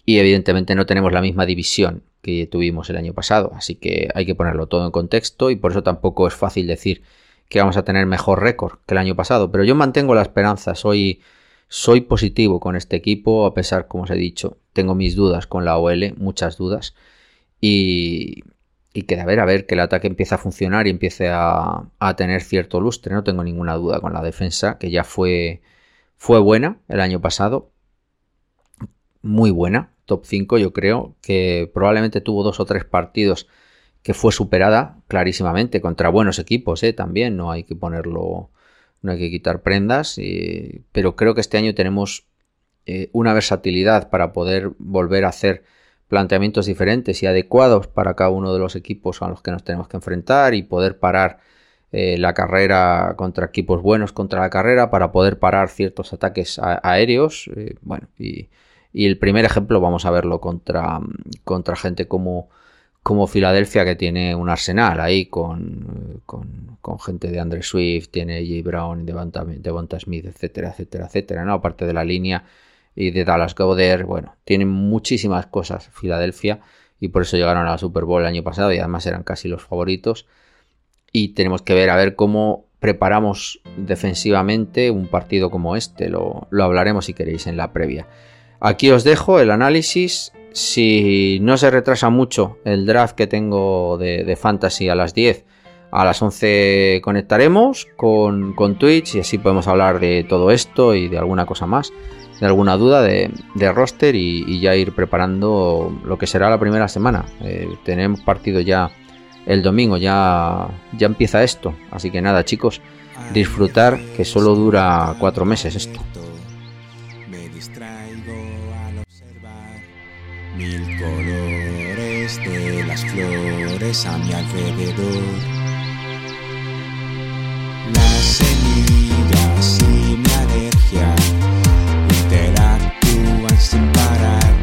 y evidentemente no tenemos la misma división que tuvimos el año pasado, así que hay que ponerlo todo en contexto y por eso tampoco es fácil decir que vamos a tener mejor récord que el año pasado, pero yo mantengo la esperanza, soy, soy positivo con este equipo, a pesar, como os he dicho, tengo mis dudas con la OL, muchas dudas, y, y que de ver a ver que el ataque empiece a funcionar y empiece a, tener cierto lustre. No tengo ninguna duda con la defensa, que ya fue, fue buena el año pasado. Muy buena, top 5 yo creo, que probablemente tuvo dos o tres partidos que fue superada clarísimamente contra buenos equipos, ¿eh? también, no hay que ponerlo, no hay que quitar prendas, pero creo que este año tenemos eh, una versatilidad para poder volver a hacer planteamientos diferentes y adecuados para cada uno de los equipos a los que nos tenemos que enfrentar y poder parar eh, la carrera contra equipos buenos contra la carrera para poder parar ciertos ataques aéreos. Eh, bueno, y, el primer ejemplo vamos a verlo contra, contra gente como, como Filadelfia que tiene un arsenal ahí con, con, gente de Andre Swift, tiene J. Brown, Devonta, Devonta Smith, etcétera, etcétera, etcétera, ¿no? Aparte de la línea y de Dallas Goddard. Bueno, tienen muchísimas cosas Filadelfia y por eso llegaron a la Super Bowl el año pasado y además eran casi los favoritos. Y tenemos que ver a ver cómo preparamos defensivamente un partido como este. Lo, hablaremos si queréis en la previa. Aquí os dejo el análisis. Si no se retrasa mucho el draft que tengo de, Fantasy a las 10, a las 11 conectaremos con, con Twitch y así podemos hablar de todo esto y de alguna cosa más de alguna duda de, roster y, ya ir preparando lo que será la primera semana. Eh, tenemos partido ya el domingo, ya, ya empieza esto. Así que nada, chicos, disfrutar que solo dura cuatro meses esto. Me distraigo al observar mil colores de las flores a mi alrededor. Las semillas y mi alergia sin parar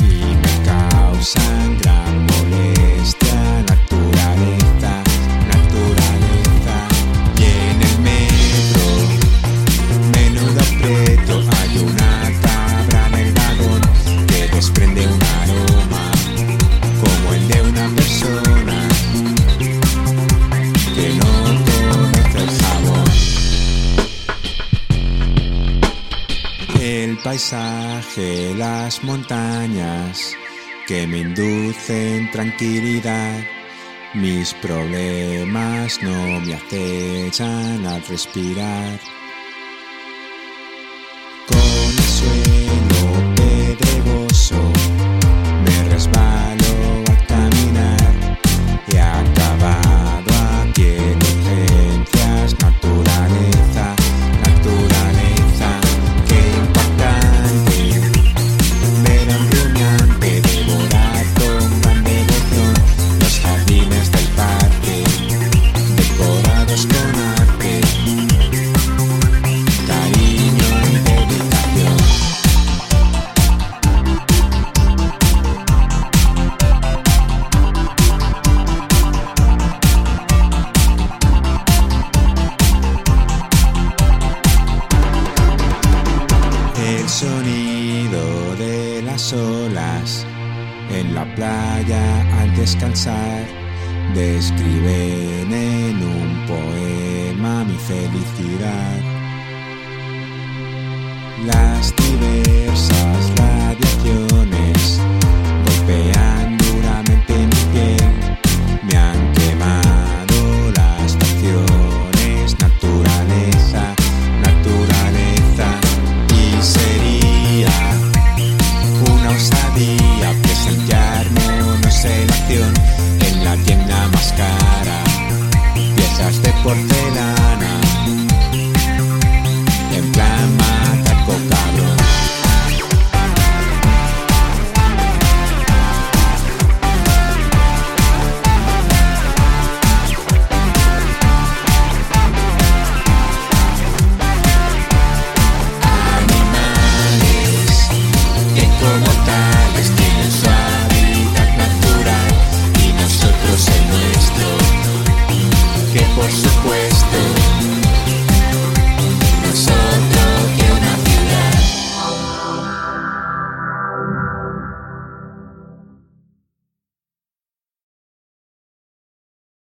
y me causan gran molestia. Paisaje las montañas que me inducen tranquilidad. Mis problemas no me acechan al respirar.